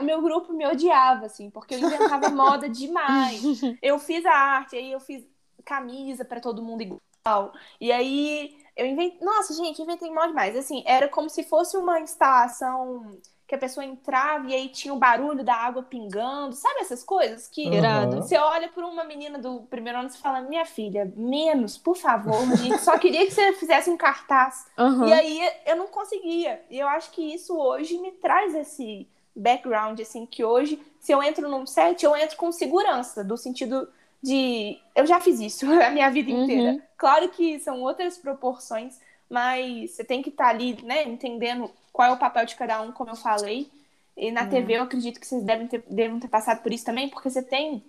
Speaker 3: O meu grupo me odiava, assim, porque eu inventava moda demais. Eu fiz a arte, aí eu fiz camisa para todo mundo igual. E aí Eu inventei. Nossa, gente, inventei mal demais. Assim, era como se fosse uma instalação que a pessoa entrava e aí tinha o barulho da água pingando, sabe essas coisas que
Speaker 1: Irado.
Speaker 3: você olha para uma menina do primeiro ano e fala, minha filha, menos, por favor, gente, só queria que você fizesse um cartaz.
Speaker 1: Uhum.
Speaker 3: E aí eu não conseguia. E eu acho que isso hoje me traz esse background, assim, que hoje, se eu entro num set, eu entro com segurança, do sentido de eu já fiz isso a minha vida inteira.
Speaker 1: Uhum.
Speaker 3: Claro que são outras proporções, mas você tem que estar ali, né, entendendo qual é o papel de cada um, como eu falei. E na
Speaker 1: Uhum.
Speaker 3: TV eu acredito que vocês devem ter, devem ter passado por isso também, porque você tem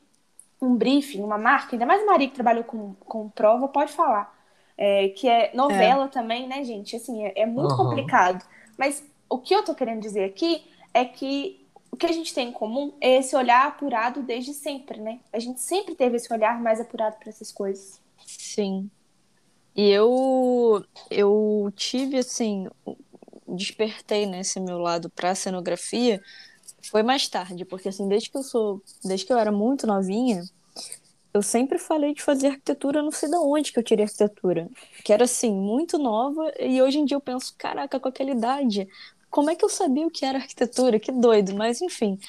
Speaker 3: um briefing, uma marca, ainda mais a Maria que trabalhou com, com prova, pode falar. É, que é novela também, né, gente? Assim, é, é muito
Speaker 2: Aham.
Speaker 3: complicado. Mas o que eu tô querendo dizer aqui é que o que a gente tem em comum é esse olhar apurado desde sempre, né? A gente sempre teve esse olhar mais apurado para essas coisas.
Speaker 1: Sim. E eu eu tive assim, despertei nesse meu lado para cenografia foi mais tarde, porque assim, desde que eu sou, desde que eu era muito novinha, eu sempre falei de fazer arquitetura, não sei de onde que eu tirei arquitetura, que era assim, muito nova, e hoje em dia eu penso, caraca, com aquela idade, como é que eu sabia o que era arquitetura? Que doido, mas enfim.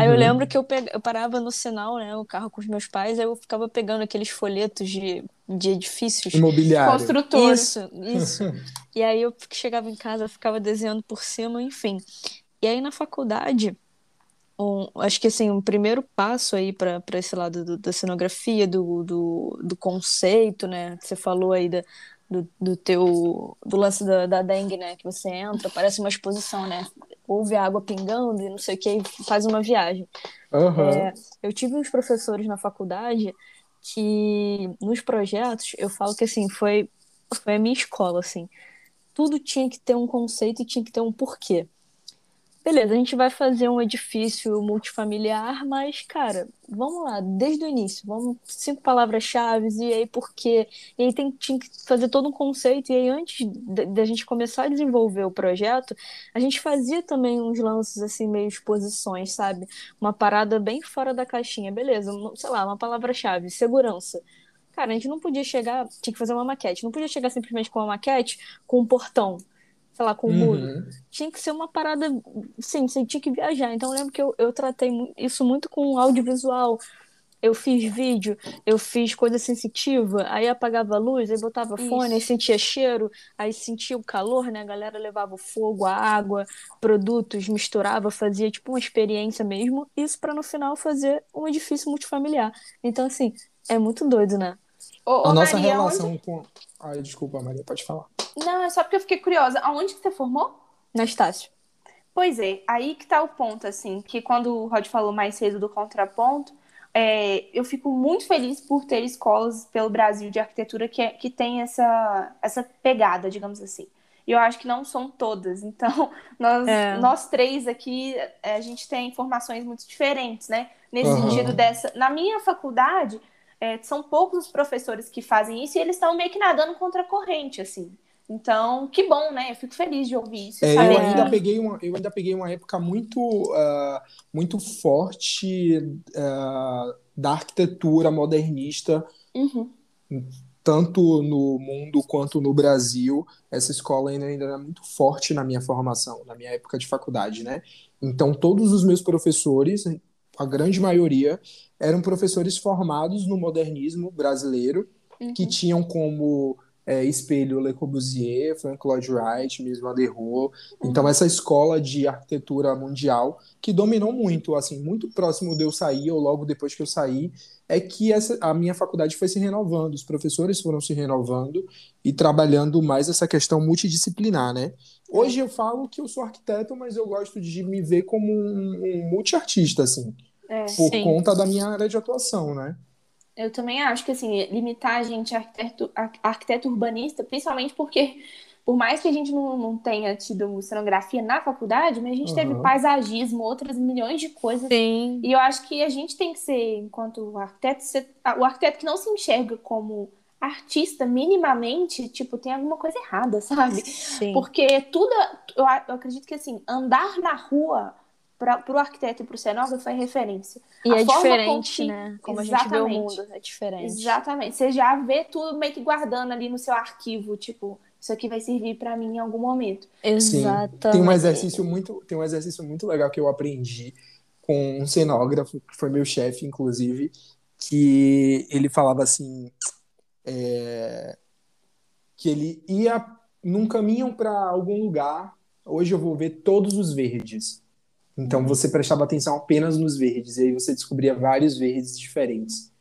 Speaker 1: Aí eu
Speaker 2: Uhum.
Speaker 1: lembro que eu, pega- eu parava no sinal, né, o carro com os meus pais, aí eu ficava pegando aqueles folhetos de, de edifícios.
Speaker 2: Imobiliário.
Speaker 3: Construtor.
Speaker 1: Isso, isso. E aí eu chegava em casa, ficava desenhando por cima, enfim. E aí na faculdade, um- acho que assim, um primeiro passo aí para para esse lado do- da cenografia, do, do, do conceito, né? Que você falou aí da, do, do teu do lance da, da dengue, né? Que você entra, parece uma exposição, né? Ouve a água pingando e não sei o que, e faz uma viagem.
Speaker 2: Aham.
Speaker 1: É, eu tive uns professores na faculdade que nos projetos eu falo que assim foi foi a minha escola assim tudo tinha que ter um conceito e tinha que ter um porquê beleza a gente vai fazer um edifício multifamiliar mas cara vamos lá desde o início vamos cinco palavras-chave e aí porquê e aí tem, tinha que fazer todo um conceito e aí antes da gente começar a desenvolver o projeto a gente fazia também uns lances assim meio exposições sabe? Uma parada bem fora da caixinha, beleza, sei lá, uma palavra-chave, segurança. Cara, a gente não podia chegar, tinha que fazer uma maquete, não podia chegar simplesmente com uma maquete, com um portão, sei lá, com muro.
Speaker 2: Uhum.
Speaker 1: Tinha que ser uma parada, sim, você tinha que viajar. Então eu lembro que eu, eu tratei isso muito com audiovisual. Eu fiz vídeo, eu fiz coisa sensitiva, aí apagava a luz, aí botava fone, aí sentia cheiro, aí sentia o calor, né? A galera levava o fogo, a água, produtos, misturava, fazia tipo uma experiência mesmo, isso para no final fazer um edifício multifamiliar. Então, assim, é muito doido, né?
Speaker 3: Ô, ô,
Speaker 2: A nossa
Speaker 3: Maria,
Speaker 2: relação com. Ai, desculpa, Maria, pode falar.
Speaker 3: onde- Não, é só porque eu fiquei curiosa. Aonde que você formou?
Speaker 1: Na Estácio.
Speaker 3: Pois é, aí que tá o ponto, assim, que quando o Rod falou mais cedo do contraponto, é, eu fico muito feliz por ter escolas pelo Brasil de arquitetura que, é- que tem essa, essa pegada, digamos assim. E eu acho que não são todas. Então, nós,
Speaker 1: É.
Speaker 3: nós três aqui, é, a gente tem informações muito diferentes, né? Nesse
Speaker 2: Aham.
Speaker 3: sentido dessa. Na minha faculdade, é, são poucos os professores que fazem isso e eles estão meio que nadando contra a corrente, assim. Então, que bom, né? Eu fico feliz de ouvir isso.
Speaker 2: É, eu, ainda
Speaker 3: que-
Speaker 2: peguei uma, eu ainda peguei uma época muito, ah, muito forte ah, da arquitetura modernista,
Speaker 3: Uhum.
Speaker 2: tanto no mundo quanto no Brasil. Essa escola ainda, ainda era muito forte na minha formação, na minha época de faculdade, né? Então, todos os meus professores, a grande maioria, eram professores formados no modernismo brasileiro, que
Speaker 3: Uhum.
Speaker 2: tinham como é, espelho Le Corbusier, Frank Lloyd Wright, mesmo Aderro. Então essa escola de arquitetura mundial que dominou muito, assim, muito próximo de eu sair ou logo depois que eu saí, é que essa, a minha faculdade foi se renovando, os professores foram se renovando e trabalhando mais essa questão multidisciplinar, né? Hoje eu falo que eu sou arquiteto, mas eu gosto de me ver como um, um multiartista, assim,
Speaker 3: É.
Speaker 2: por
Speaker 1: Sim.
Speaker 2: conta da minha área de atuação, né?
Speaker 3: Eu também acho que assim, limitar a gente a arquiteto, a- arquiteto urbanista, principalmente porque, por mais que a gente não, não tenha tido cenografia na faculdade, mas a gente teve
Speaker 2: Aham.
Speaker 3: paisagismo, outras milhões de coisas.
Speaker 1: Sim.
Speaker 3: E eu acho que a gente tem que ser, enquanto arquiteto, ser- o arquiteto que não se enxerga como artista minimamente, tipo, tem alguma coisa errada, sabe?
Speaker 1: Sim.
Speaker 3: Porque tudo, eu acredito que assim, andar na rua para o arquiteto e para o cenógrafo é referência.
Speaker 1: E
Speaker 3: a
Speaker 1: é
Speaker 3: forma com
Speaker 1: diferente,
Speaker 3: que-
Speaker 1: né? Como a gente vê o
Speaker 3: Exatamente.
Speaker 1: mundo, é diferente.
Speaker 3: Exatamente. Você já vê tudo meio que guardando ali no seu arquivo, tipo, Isso aqui vai servir para mim em algum momento.
Speaker 1: Exatamente.
Speaker 2: Tem um exercício muito, tem um exercício muito legal que eu aprendi com um cenógrafo, que foi meu chefe, inclusive, que ele falava assim, é, que ele ia num caminho para algum lugar, hoje eu vou ver todos os verdes. Então você prestava atenção apenas nos verdes, e aí você descobria vários verdes diferentes.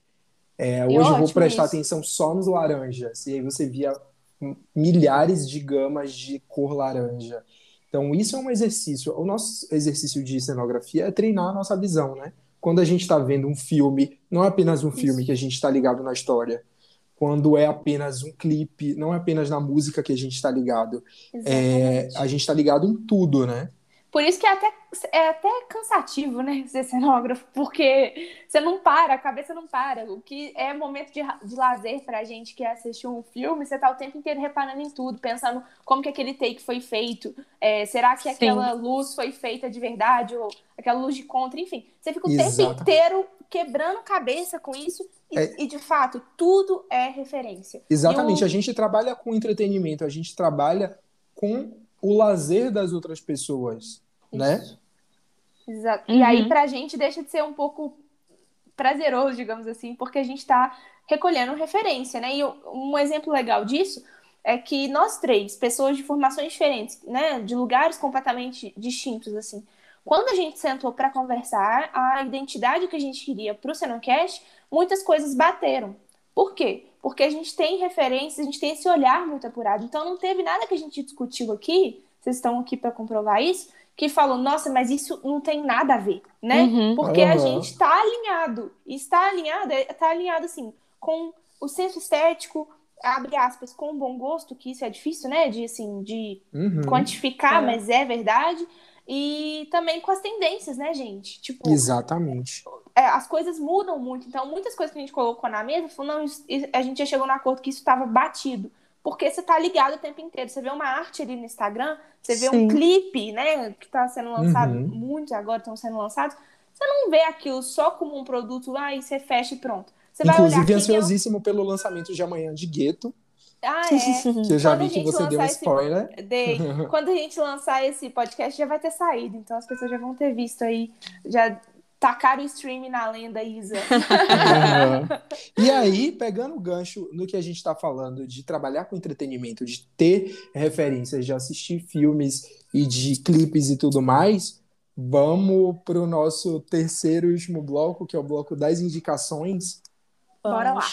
Speaker 2: É, hoje eu vou prestar isso. atenção só nos laranjas, e aí você via milhares de gamas de cor laranja. Então, isso é um exercício. O nosso exercício de cenografia é treinar a nossa visão, né? Quando a gente está vendo um filme, não é apenas um filme isso. que a gente está ligado na história. Quando é apenas um clipe, não é apenas na música que a gente está ligado. É, a gente está ligado em tudo, né?
Speaker 3: Por isso que é até, é até cansativo, né, ser cenógrafo, porque você não para, a cabeça não para. O que é momento de, de lazer pra gente que é assistir um filme, você tá o tempo inteiro reparando em tudo, pensando como que aquele take foi feito, é, será que aquela Sim. luz foi feita de verdade, ou aquela luz de contra, enfim. Você fica o Exato. tempo inteiro quebrando cabeça com isso e, é... e, de fato, tudo é referência.
Speaker 2: Exatamente, a gente trabalha com entretenimento, a gente trabalha com o lazer das outras pessoas né?
Speaker 3: Exato. Uhum. E aí, pra gente, deixa de ser um pouco prazeroso, digamos assim, porque a gente está recolhendo referência, né? E um exemplo legal disso é que nós três, pessoas de formações diferentes, né, de lugares completamente distintos, assim, quando a gente sentou para conversar, a identidade que a gente queria para o muitas coisas bateram. Por quê? Porque a gente tem referências, a gente tem esse olhar muito apurado. Então, não teve nada que a gente discutiu aqui, vocês estão aqui para comprovar isso, que falou, nossa, mas isso não tem nada a ver, né? Uhum. Porque uhum. a gente está alinhado. E está alinhado, está alinhado assim, com o senso estético, abre aspas, com o bom gosto, que isso é difícil, né? De assim, de uhum. quantificar, é. mas é verdade. E também com as tendências, né, gente?
Speaker 2: Tipo, Exatamente.
Speaker 3: É, as coisas mudam muito. Então, muitas coisas que a gente colocou na mesa, falou, não, a gente já chegou no acordo que isso estava batido porque você tá ligado o tempo inteiro. Você vê uma arte ali no Instagram, você vê Sim. um clipe, né, que tá sendo lançado, uhum. muitos agora estão sendo lançados. Você não vê aquilo só como um produto, ah, e você fecha e pronto. Você
Speaker 2: Inclusive, ansiosíssimo é... pelo lançamento de amanhã de Gueto.
Speaker 3: Ah, é.
Speaker 2: Que eu já vi que você deu um spoiler.
Speaker 3: Esse... Quando a gente lançar esse podcast, já vai ter saído. Então as pessoas já vão ter visto aí. Já tacar o stream na lenda, Isa.
Speaker 2: uhum. E aí, pegando o gancho no que a gente está falando de trabalhar com entretenimento, de ter referências, de assistir filmes e de clipes e tudo mais, vamos para o nosso terceiro e último bloco, que é o bloco das indicações.
Speaker 3: Bora lá.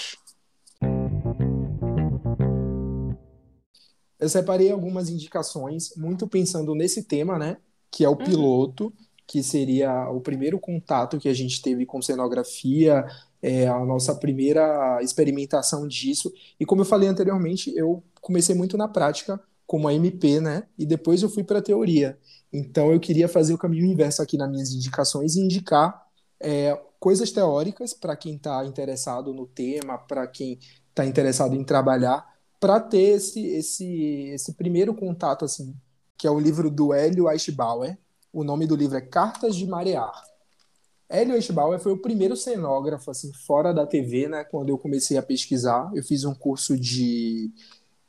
Speaker 2: Eu separei algumas indicações, muito pensando nesse tema, né? Que é o uhum. piloto. Uhum que seria o primeiro contato que a gente teve com cenografia, é, a nossa primeira experimentação disso. E como eu falei anteriormente, eu comecei muito na prática, como a MP, né? E depois eu fui para a teoria. Então eu queria fazer o caminho inverso aqui nas minhas indicações e indicar é, coisas teóricas para quem está interessado no tema, para quem está interessado em trabalhar, para ter esse, esse, esse primeiro contato, assim, que é o livro do Hélio Eichbauer, o nome do livro é Cartas de Marear. Hélio Eichbauer foi o primeiro cenógrafo assim fora da TV, né? Quando eu comecei a pesquisar, eu fiz um curso de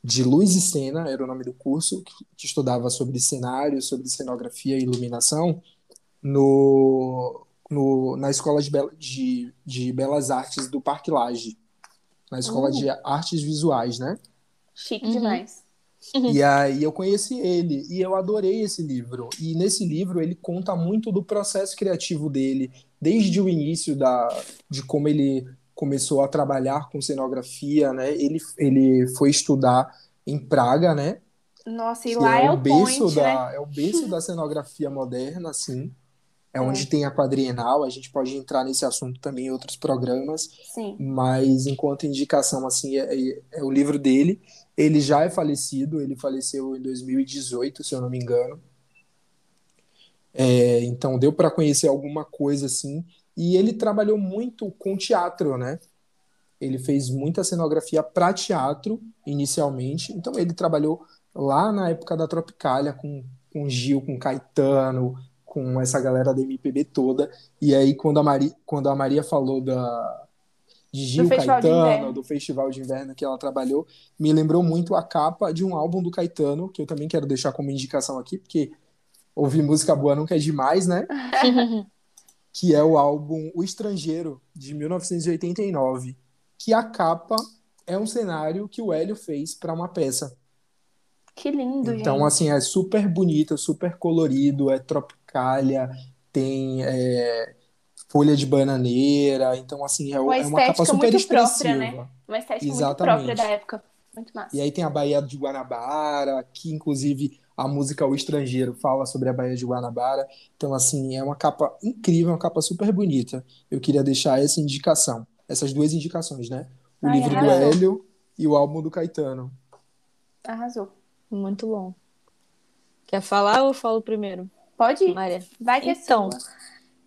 Speaker 2: de luz e cena, era o nome do curso, que, estudava sobre cenário, sobre cenografia e iluminação, no, no, na Escola de, de, de Belas Artes do Parque Lage, na Escola uhum. de Artes Visuais, né?
Speaker 3: Chique uhum. demais.
Speaker 2: Uhum. E aí eu conheci ele e eu adorei esse livro. E nesse livro ele conta muito do processo criativo dele, desde o início da, de como ele começou a trabalhar com cenografia, né? Ele, ele foi estudar em Praga, né?
Speaker 3: Nossa, e lá é, é, o berço point,
Speaker 2: da,
Speaker 3: né?
Speaker 2: é o berço da cenografia moderna, assim. É, é, onde tem a quadrienal, a gente pode entrar nesse assunto também em outros programas.
Speaker 3: Sim.
Speaker 2: Mas enquanto indicação, assim, é, é, é o livro dele. Ele já é falecido, ele faleceu em 2018, se eu não me engano. É, então deu para conhecer alguma coisa assim. E ele trabalhou muito com teatro, né? Ele fez muita cenografia para teatro inicialmente. Então ele trabalhou lá na época da Tropicália com, com Gil, com Caetano, com essa galera da MPB toda. E aí quando a Maria, quando a Maria falou da de Gil
Speaker 3: Do Festival de
Speaker 2: Caetano,
Speaker 3: Inverno.
Speaker 2: do Festival de Inverno que ela trabalhou, me lembrou muito a capa de um álbum do Caetano, que eu também quero deixar como indicação aqui, porque ouvir música boa nunca é demais, né? que é o álbum O Estrangeiro, de 1989, que a capa é um cenário que o Hélio fez para uma peça.
Speaker 3: Que lindo,
Speaker 2: Então,
Speaker 3: gente.
Speaker 2: assim, é super bonito, super colorido, é tropicália, tem é, folha de bananeira, então, assim, é,
Speaker 3: Uma
Speaker 2: é uma capa super
Speaker 3: muito própria,
Speaker 2: expressiva.
Speaker 3: né? Uma estética muito
Speaker 2: Exatamente.
Speaker 3: própria da época. Muito massa.
Speaker 2: E aí tem a Baía de Guanabara, que inclusive a música O Estrangeiro fala sobre a Baía de Guanabara. Então, assim, é uma capa incrível, uma capa super bonita. Eu queria deixar essa indicação, essas duas indicações, né? O
Speaker 3: Ai,
Speaker 2: livro do
Speaker 3: arrasou.
Speaker 2: Hélio e o álbum do Caetano.
Speaker 3: Arrasou.
Speaker 1: Muito bom. Quer falar ou eu falo primeiro,
Speaker 3: Pode ir.
Speaker 1: Maria?
Speaker 3: Vai que
Speaker 1: Então,
Speaker 3: é sua.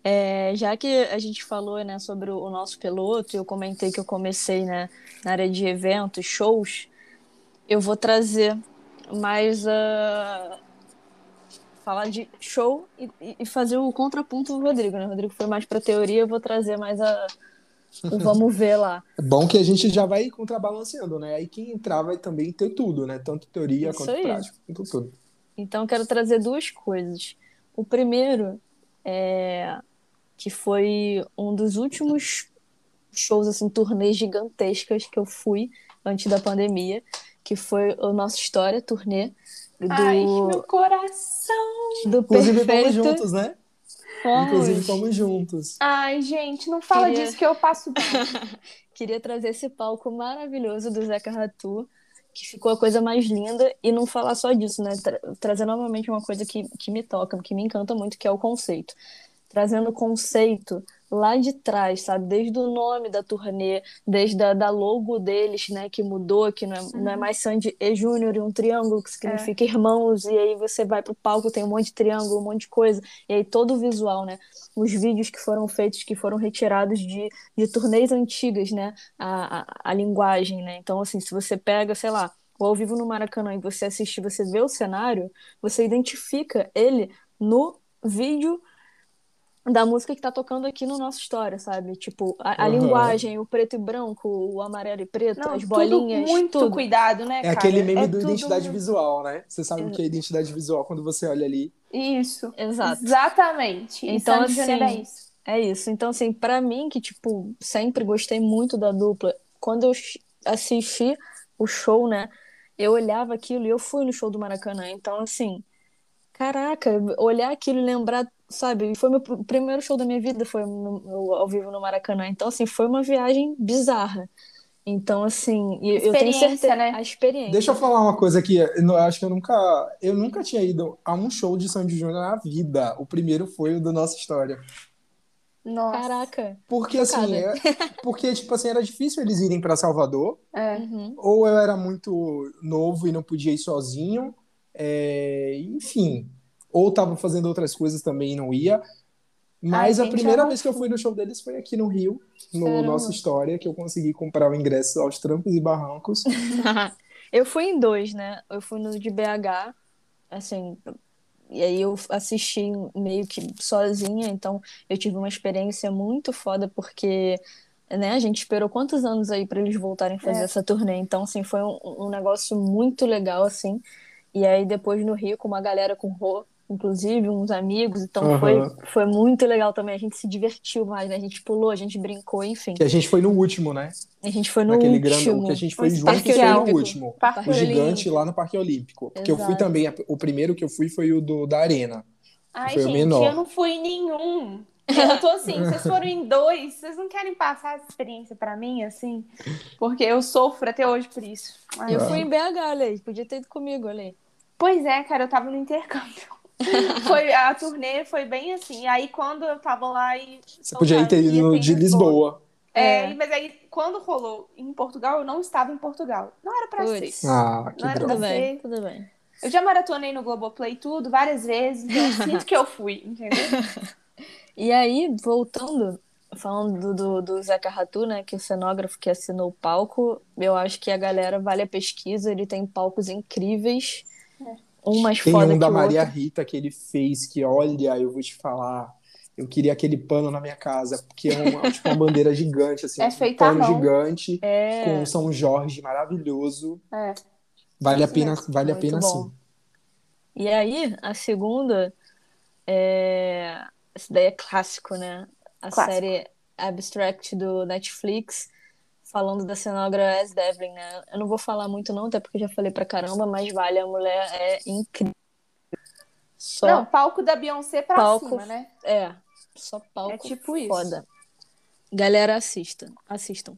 Speaker 1: É, já que a gente falou né, sobre o nosso piloto, e eu comentei que eu comecei né, na área de eventos, shows, eu vou trazer mais a. falar de show e, e- fazer o contraponto do Rodrigo, né? O Rodrigo foi mais pra teoria, eu vou trazer mais a. o vamos ver lá.
Speaker 2: É bom que a gente já vai contrabalanceando, né? Aí quem entrar vai também ter tudo, né? Tanto teoria
Speaker 1: Isso
Speaker 2: quanto
Speaker 1: aí.
Speaker 2: prática, quanto tudo.
Speaker 1: Então, eu quero trazer duas coisas. O primeiro é que foi um dos últimos shows, assim, turnês gigantescas que eu fui antes da pandemia, que foi o Nossa História turnê do,
Speaker 3: Ai, meu coração.
Speaker 1: do
Speaker 2: Inclusive fomos
Speaker 1: Perfeito.
Speaker 2: juntos, né?
Speaker 1: Fomos.
Speaker 2: Inclusive fomos juntos.
Speaker 3: Ai, gente, não fala
Speaker 1: Queria-
Speaker 3: disso que eu passo.
Speaker 1: Queria trazer esse palco maravilhoso do Zeca Ratu, que ficou a coisa mais linda, e não falar só disso, né? Tra- trazer novamente uma coisa que, que me toca, que me encanta muito, que é o conceito. Trazendo o conceito lá de trás, sabe? Desde o nome da turnê, desde a da logo deles, né? Que mudou, que não é, não é mais Sandy e Júnior e um triângulo, que significa irmãos, e aí você vai pro palco, tem um monte de triângulo, um monte de coisa, e aí todo o visual, né? Os vídeos que foram feitos, que foram retirados de, de turnês antigas, né? A, a, a linguagem, né? Então, assim, se você pega, sei lá, o ao vivo no Maracanã e você assiste, você vê o cenário, você identifica ele no vídeo da música que tá tocando aqui no nossa história, sabe? Tipo, a, a
Speaker 2: Aham.
Speaker 1: linguagem, o preto e branco, o amarelo e preto,
Speaker 3: Não,
Speaker 1: as bolinhas,
Speaker 3: tudo muito
Speaker 1: tudo.
Speaker 3: cuidado, né,
Speaker 2: É
Speaker 3: cara?
Speaker 2: aquele meme
Speaker 3: É
Speaker 2: do
Speaker 3: tudo
Speaker 2: identidade
Speaker 3: muito-
Speaker 2: visual, né? Você sabe o que é identidade visual quando você olha ali.
Speaker 3: Isso.
Speaker 1: Exato.
Speaker 3: Exatamente.
Speaker 1: Então,
Speaker 3: Sandy Júnior
Speaker 1: assim,
Speaker 3: é isso.
Speaker 1: É isso. Então, assim, pra mim, que, tipo, sempre gostei muito da dupla, quando eu assisti o show, né, eu olhava aquilo e eu fui no show do Maracanã. Então, assim, caraca, olhar aquilo e lembrar, sabe, foi meu pr- primeiro show da minha vida, foi no- no- ao vivo no Maracanã. Então, assim, foi uma viagem bizarra. Então, assim, e eu tenho certeza,
Speaker 3: né?
Speaker 1: a experiência.
Speaker 2: Deixa eu falar uma coisa aqui. Eu acho que eu nunca, eu nunca tinha ido a um show de Sandy Júnior na vida. O primeiro foi o da nossa história.
Speaker 3: Nossa.
Speaker 1: Caraca.
Speaker 2: Porque assim, é- porque tipo assim, era difícil eles irem para Salvador,
Speaker 3: É.
Speaker 1: Uhum.
Speaker 2: ou eu era muito novo e não podia ir sozinho, é, enfim, ou tava fazendo outras coisas também e não ia. Mas
Speaker 3: Ai,
Speaker 2: a primeira vez que eu fui no show deles foi aqui no Rio, no
Speaker 1: Caramba.
Speaker 2: Nossa História, que eu consegui comprar o ingresso aos trancos e barrancos.
Speaker 1: Eu fui em dois, né? Eu fui no de BH, assim, e aí eu assisti meio que sozinha, então eu tive uma experiência muito foda, porque, né, a gente esperou quantos anos aí pra eles voltarem a fazer
Speaker 3: É.
Speaker 1: essa turnê, então, assim, foi um, um negócio muito legal, assim, e aí depois no Rio com uma galera com Rô, inclusive, uns amigos, então
Speaker 2: Aham.
Speaker 1: foi, foi muito legal também, a gente se divertiu mais, né, a gente pulou, a gente brincou, enfim,
Speaker 2: Que a gente foi no último, né?
Speaker 1: a gente foi no
Speaker 2: Naquele
Speaker 1: último.
Speaker 2: grande, o que a gente foi
Speaker 3: O
Speaker 2: junto foi no último.
Speaker 3: Parque
Speaker 2: O gigante
Speaker 3: Olímpico.
Speaker 2: lá no Parque Olímpico. Porque eu fui
Speaker 1: Exato.
Speaker 2: também, o primeiro que eu fui foi o do, da Arena.
Speaker 3: Ai,
Speaker 2: Foi o
Speaker 3: gente,
Speaker 2: menor.
Speaker 3: eu não fui em nenhum. Eu tô assim, vocês foram em dois, vocês não querem passar essa experiência pra mim, assim? Porque eu sofro até hoje por isso. Ai,
Speaker 1: Eu fui em BH, aí, podia ter ido comigo, aí.
Speaker 3: Pois é, cara, eu tava no intercâmbio. Foi, a turnê foi bem assim. Aí quando eu tava lá e.
Speaker 2: Você podia ter ido no de Lisboa.
Speaker 3: É,
Speaker 1: É.
Speaker 3: mas aí quando rolou em Portugal, eu não estava em Portugal. Não era pra
Speaker 1: Puts.
Speaker 3: ser.
Speaker 2: Ah, que
Speaker 3: Não era.
Speaker 1: Tudo
Speaker 3: pra
Speaker 1: bem,
Speaker 3: ser.
Speaker 1: tudo bem.
Speaker 3: Eu já maratonei no Globoplay tudo várias vezes, então eu sinto que eu fui, entendeu?
Speaker 1: E aí, voltando, falando do, do, do Zeca Ratu, né, que é o cenógrafo que assinou o palco, eu acho que a galera vale a pesquisa, ele tem palcos incríveis, um mais
Speaker 2: Tem
Speaker 1: foda
Speaker 2: um da Maria
Speaker 1: outro.
Speaker 2: Rita que ele fez, que olha, eu vou te falar. Eu queria aquele pano na minha casa, porque é uma, tipo uma bandeira gigante, assim.
Speaker 3: É
Speaker 2: um
Speaker 3: feita
Speaker 2: pano
Speaker 3: à mão.
Speaker 2: gigante,
Speaker 1: É.
Speaker 2: com São Jorge maravilhoso.
Speaker 3: É.
Speaker 2: Vale a pena,
Speaker 3: mesmo.
Speaker 2: vale a
Speaker 1: Muito
Speaker 2: pena
Speaker 1: bom.
Speaker 2: sim.
Speaker 1: E aí, a segunda é. Essa daí é clássico, né? A
Speaker 3: Clássico.
Speaker 1: série Abstract do Netflix, falando da cenógrafa As Devlin, né? Eu não vou falar muito, não, até porque eu já falei pra caramba, mas vale, a mulher é incrível. Só
Speaker 3: Não, palco da Beyoncé pra
Speaker 1: Palco.
Speaker 3: cima, né?
Speaker 1: É, só palco
Speaker 3: É tipo isso.
Speaker 1: foda. Galera, assista. Assistam.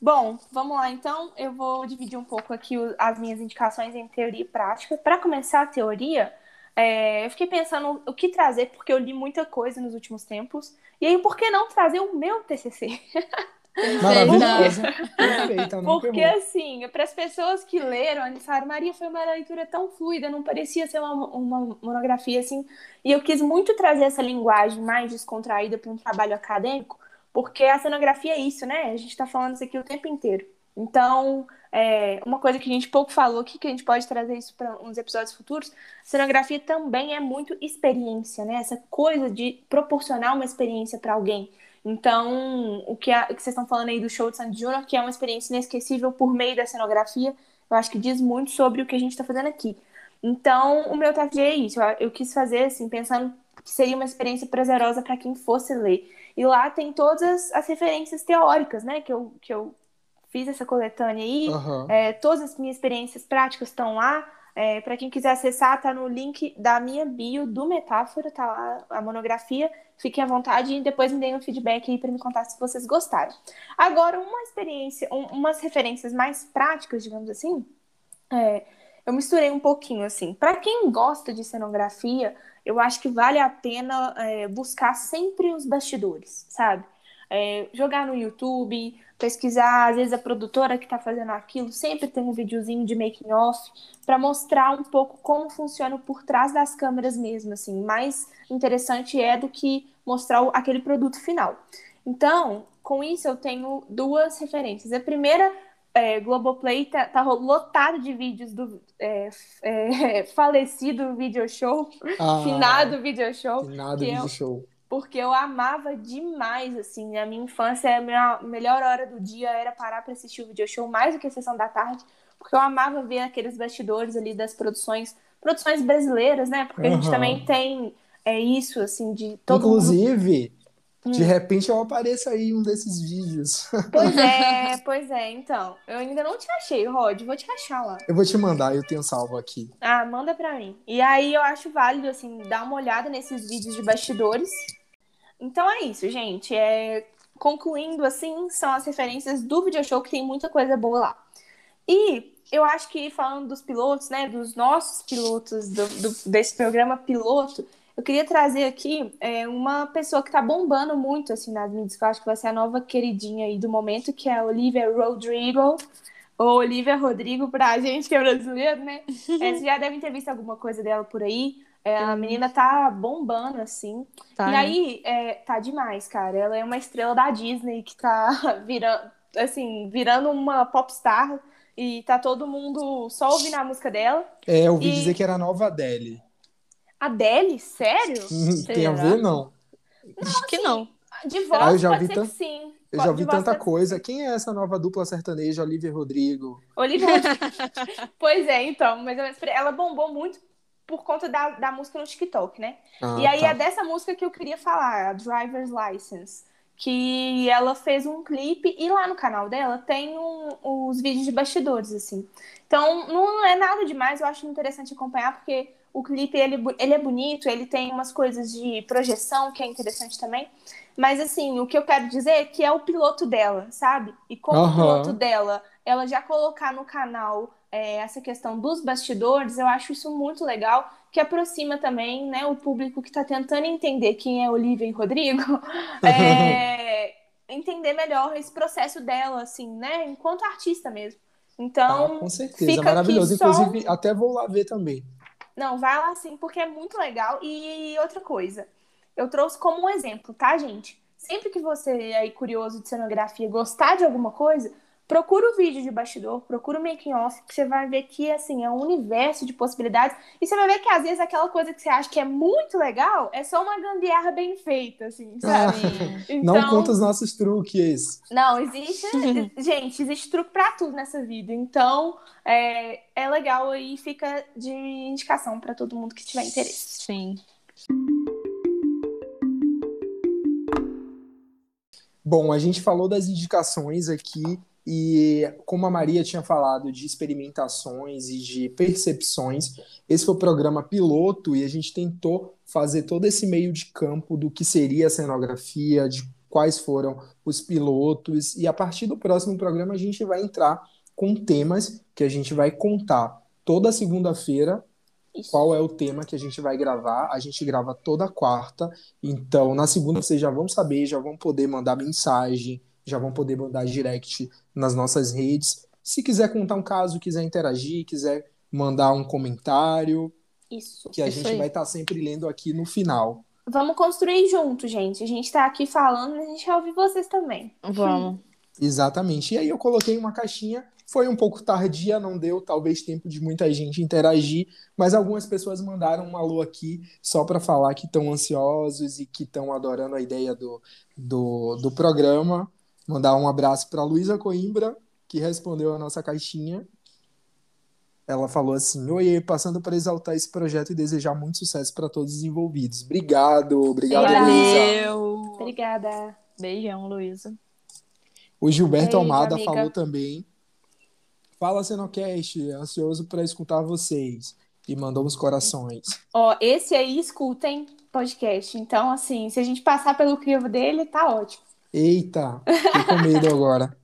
Speaker 3: Bom, vamos lá então. Eu vou dividir um pouco aqui as minhas indicações em teoria e prática. Para começar a teoria, é, eu fiquei pensando o que trazer, porque eu li muita coisa nos últimos tempos. E aí, por que não trazer o meu TCC?
Speaker 2: Maravilhosa. Perfeita,
Speaker 3: Porque assim, para as pessoas que leram, eles falaram, Maria, foi uma leitura tão fluida, não parecia ser uma, uma monografia assim. E eu quis muito trazer essa linguagem mais descontraída para um trabalho acadêmico, porque a cenografia é isso, né? A gente está falando isso aqui o tempo inteiro. Então, é, uma coisa que a gente pouco falou aqui, que a gente pode trazer isso para uns episódios futuros, cenografia também é muito experiência, né? Essa coisa de proporcionar uma experiência para alguém. Então, o que, a- o que vocês estão falando aí do show de Sandy Júnior, que é uma experiência inesquecível por meio da cenografia, eu acho que diz muito sobre o que a gente está fazendo aqui. Então, o meu TFG é isso. Eu, eu quis fazer, assim, pensando que seria uma experiência prazerosa para quem fosse ler. E lá tem todas as, as referências teóricas, né? Que eu, que eu fiz essa coletânea aí.
Speaker 2: Aham.
Speaker 3: É, todas as minhas experiências práticas estão lá. É, para quem quiser acessar, tá no link da minha bio do Metáfora, tá lá a monografia. Fiquem à vontade e depois me deem um feedback aí para me contar se vocês gostaram. Agora, uma experiência, um- umas referências mais práticas, digamos assim, é, eu misturei um pouquinho assim. Para quem gosta de cenografia, eu acho que vale a pena é, buscar sempre os bastidores, sabe? É, jogar no YouTube, pesquisar, às vezes a produtora que está fazendo aquilo sempre tem um videozinho de making off para mostrar um pouco como funciona por trás das câmeras mesmo, assim, mais interessante é do que mostrar aquele produto final. Então, com isso eu tenho duas referências. A primeira, é, Globoplay tá, tá lotado de vídeos do é, é, falecido video show,
Speaker 2: Ah,
Speaker 3: finado video show,
Speaker 2: Finado vídeo
Speaker 3: eu-
Speaker 2: show.
Speaker 3: Porque eu amava demais, assim, a minha infância, a minha melhor hora do dia era parar para assistir o video show mais do que a sessão da tarde, porque eu amava ver aqueles bastidores ali das produções, produções brasileiras, né? Porque a gente também tem é isso, assim, de todo mundo
Speaker 2: Inclusive, de
Speaker 3: Hum.
Speaker 2: repente eu apareço aí em um desses vídeos.
Speaker 3: Pois é, pois é. Então, eu ainda não te achei, Rod. Vou te achar lá.
Speaker 2: Eu vou te mandar, eu tenho salvo aqui.
Speaker 3: Ah, manda pra mim. E aí eu acho válido, assim, dar uma olhada nesses vídeos de bastidores. Então é isso, gente. É... Concluindo, assim, são as referências do video show, que tem muita coisa boa lá. E eu acho que falando dos pilotos, né, dos nossos pilotos, do, do- desse programa piloto, eu queria trazer aqui é, uma pessoa que tá bombando muito, assim, nas mídias, que eu acho que vai ser a nova queridinha aí do momento, que é a Olivia Rodrigo, ou Olivia Rodrigo pra gente que é brasileiro, né? É, vocês já devem ter visto alguma coisa dela por aí. É, a menina tá bombando, assim.
Speaker 1: Tá,
Speaker 3: e
Speaker 1: né?
Speaker 3: aí, é, tá demais, cara. Ela é uma estrela da Disney que tá virando, assim, virando uma popstar. E tá todo mundo só ouvindo a música dela.
Speaker 2: É, eu ouvi
Speaker 3: E-
Speaker 2: dizer que era a nova Adele.
Speaker 3: Adele? Sério?
Speaker 2: Tem a ver, não.
Speaker 1: Acho que não.
Speaker 3: De voz,
Speaker 2: Ah, eu já
Speaker 3: ser
Speaker 2: tan-
Speaker 3: que sim.
Speaker 2: Eu já
Speaker 3: voz
Speaker 2: tanta
Speaker 3: pode-
Speaker 2: coisa. Quem é essa nova dupla sertaneja, Olivia Rodrigo?
Speaker 3: Olivia Rodrigo. pois é, então. Mas ela bombou muito por conta da, da música no TikTok, né?
Speaker 2: Ah,
Speaker 3: E aí
Speaker 2: tá.
Speaker 3: é dessa música que eu queria falar, a Driver's License. Que ela fez um clipe e lá no canal dela tem um- os vídeos de bastidores, assim. Então, não é nada demais, eu acho interessante acompanhar, porque o clipe, ele, bu- ele é bonito, ele tem umas coisas de projeção que é interessante também. Mas, assim, o que eu quero dizer é que é o piloto dela, sabe? E como o
Speaker 2: Aham.
Speaker 3: piloto dela, ela já colocar no canal é, essa questão dos bastidores, eu acho isso muito legal, que aproxima também, né, o público que está tentando entender quem é Olivia e Rodrigo, é, entender melhor esse processo dela, assim, né, enquanto artista mesmo. Então,
Speaker 2: Ah, com certeza, maravilhoso.
Speaker 3: só-
Speaker 2: Inclusive, até vou lá ver também.
Speaker 3: Não, vai lá sim, porque é muito legal. E outra coisa, eu trouxe como um exemplo, tá, gente? Sempre que você aí curioso de cenografia gostar de alguma coisa, procura o vídeo de bastidor, procura o making off, que você vai ver que assim é um universo de possibilidades e você vai ver que às vezes aquela coisa que você acha que é muito legal é só uma gambiarra bem feita, assim, sabe?
Speaker 2: Ah, então, não conta os nossos truques.
Speaker 3: Não, existe, gente, existe truque para tudo nessa vida. Então, é, é legal e fica de indicação para todo mundo que tiver interesse.
Speaker 1: Sim.
Speaker 2: Bom, a gente falou das indicações aqui e como a Maria tinha falado de experimentações e de percepções, esse foi o programa piloto e a gente tentou fazer todo esse meio de campo do que seria a cenografia, de quais foram os pilotos, e a partir do próximo programa a gente vai entrar com temas que a gente vai contar toda segunda-feira. Qual é o tema que a gente vai gravar? A gente grava toda quarta, então na segunda vocês já vão saber, já vão poder mandar mensagem, já vão poder mandar direct nas nossas redes. Se quiser contar um caso, quiser interagir, quiser mandar um comentário,
Speaker 3: isso.
Speaker 2: que a
Speaker 3: isso
Speaker 2: gente
Speaker 3: aí.
Speaker 2: vai estar sempre lendo aqui no final.
Speaker 3: Vamos construir junto, gente. A gente está aqui falando, mas a gente quer ouvir vocês também.
Speaker 1: Vamos.
Speaker 2: Exatamente. E aí eu coloquei uma caixinha, foi um pouco tardia, não deu talvez tempo de muita gente interagir, mas algumas pessoas mandaram um alô aqui só para falar que estão ansiosos e que estão adorando a ideia do, do, do programa. Mandar um abraço para Luísa Coimbra, que respondeu a nossa caixinha. Ela falou assim: Oi, passando para exaltar esse projeto e desejar muito sucesso para todos os envolvidos. Obrigado, obrigado, Luísa.
Speaker 1: Valeu.
Speaker 3: Obrigada.
Speaker 1: Beijão, Luísa.
Speaker 2: O Gilberto
Speaker 3: Beijo,
Speaker 2: Almada
Speaker 3: amiga.
Speaker 2: falou também. Fala, Senocast, ansioso para escutar vocês. E mandou uns corações.
Speaker 3: Ó, esse aí escutem podcast. Então, assim, se a gente passar pelo crivo dele, tá ótimo.
Speaker 2: Eita, fiquei com medo agora.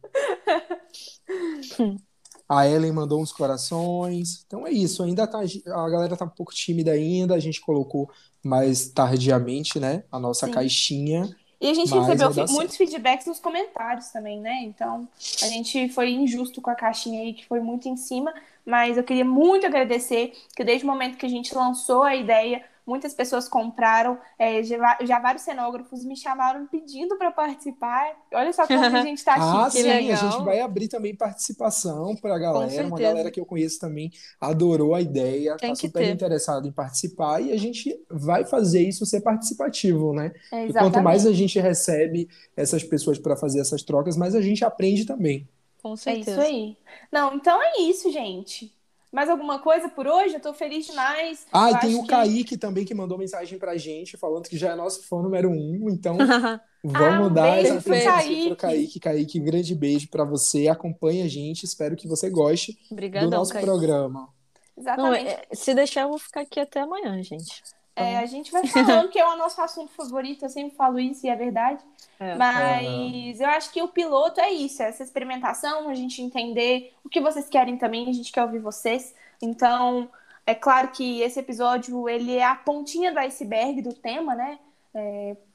Speaker 2: A Ellen mandou uns corações. Então é isso, ainda tá, a galera tá um pouco tímida ainda, a gente colocou mais tardiamente, né, a nossa
Speaker 3: Sim.
Speaker 2: caixinha.
Speaker 3: E a gente recebeu muitos feedbacks nos comentários também, né? Então, a gente foi injusto com a caixinha aí, que foi muito em cima. Mas eu queria muito agradecer que desde o momento que a gente lançou a ideia, muitas pessoas compraram. é, já, já vários cenógrafos me chamaram pedindo para participar. Olha só como a gente tá
Speaker 2: Ah,
Speaker 3: chique.
Speaker 2: sim,
Speaker 1: legal.
Speaker 2: a gente vai abrir também participação pra galera. Uma galera que eu conheço também adorou a ideia, tá
Speaker 1: que
Speaker 2: super
Speaker 1: ter.
Speaker 2: interessado em participar e a gente vai fazer isso ser participativo, né?
Speaker 3: É,
Speaker 2: E quanto mais a gente recebe essas pessoas para fazer essas trocas, mais a gente aprende também.
Speaker 1: Com
Speaker 3: É
Speaker 1: certeza.
Speaker 3: isso aí. Não, então é isso, gente. Mais alguma coisa por hoje? Eu tô feliz demais.
Speaker 2: Ah,
Speaker 3: Eu
Speaker 2: e tem o
Speaker 3: que-
Speaker 2: Kaique também que mandou mensagem pra gente, falando que já é nosso fã número um, então
Speaker 3: Ah,
Speaker 2: vamos
Speaker 3: um
Speaker 2: dar
Speaker 3: beijo
Speaker 2: essa
Speaker 3: Kaique.
Speaker 2: pro Kaique. Kaique, um grande beijo pra você, acompanha a gente, espero que você goste do
Speaker 1: Obrigadão,
Speaker 2: nosso
Speaker 1: Kaique.
Speaker 2: programa.
Speaker 1: Não,
Speaker 3: Exatamente.
Speaker 1: é- se deixar, eu vou ficar aqui até amanhã, gente.
Speaker 3: É, a gente vai falando que é o nosso assunto favorito, eu sempre falo isso e é verdade.
Speaker 1: É.
Speaker 3: Mas eu acho que o piloto é isso, é essa experimentação, a gente entender o que vocês querem também, a gente quer ouvir vocês. Então, é claro que esse episódio ele é a pontinha do iceberg do tema, né?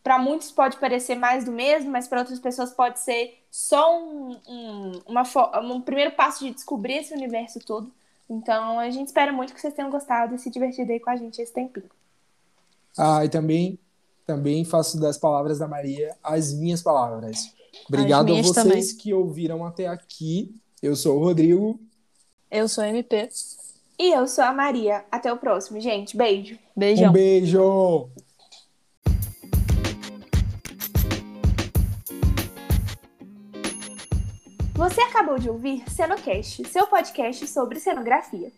Speaker 3: para muitos pode parecer mais do mesmo, mas para outras pessoas pode ser só um, um, uma, um primeiro passo de descobrir esse universo todo. Então, a gente espera muito que vocês tenham gostado e se divertido aí com a gente esse tempinho.
Speaker 2: Ah, e também, também faço das palavras da Maria as minhas palavras. Obrigado a
Speaker 1: minhas
Speaker 2: vocês
Speaker 1: também.
Speaker 2: que ouviram até aqui. Eu sou o Rodrigo.
Speaker 1: Eu sou MP.
Speaker 3: E eu sou a Maria. Até o próximo, gente. Beijo.
Speaker 1: Beijão.
Speaker 2: Um beijo!
Speaker 3: Você acabou de ouvir Cenocast, seu podcast sobre cenografia.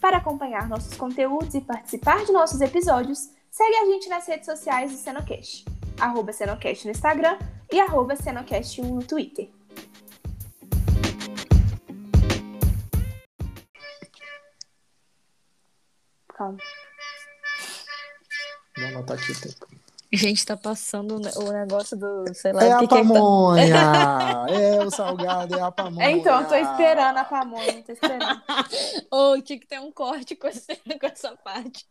Speaker 3: Para acompanhar nossos conteúdos e participar de nossos episódios, segue a gente nas redes sociais do Cenocast. Arroba Cenocast no Instagram e arroba Cenocast1 no Twitter. Calma.
Speaker 2: Vou anotar aqui o tempo.
Speaker 1: Gente, tá passando o ne- o negócio do, sei lá,
Speaker 2: É
Speaker 1: o
Speaker 2: a
Speaker 1: que que é que tá...
Speaker 2: pamonha! É o salgado, é a pamonha.
Speaker 3: É, então, eu tô esperando a pamonha, tô esperando.
Speaker 1: Ô, tinha que ter um corte com, esse- com essa parte.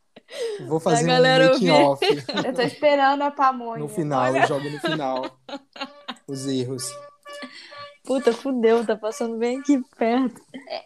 Speaker 2: Vou fazer um
Speaker 1: galera
Speaker 2: making
Speaker 1: ouvir.
Speaker 2: off
Speaker 3: Eu tô esperando a pamonha.
Speaker 2: no final,
Speaker 3: Olha,
Speaker 2: eu jogo no final os erros.
Speaker 1: Puta, fudeu, tá passando bem aqui perto.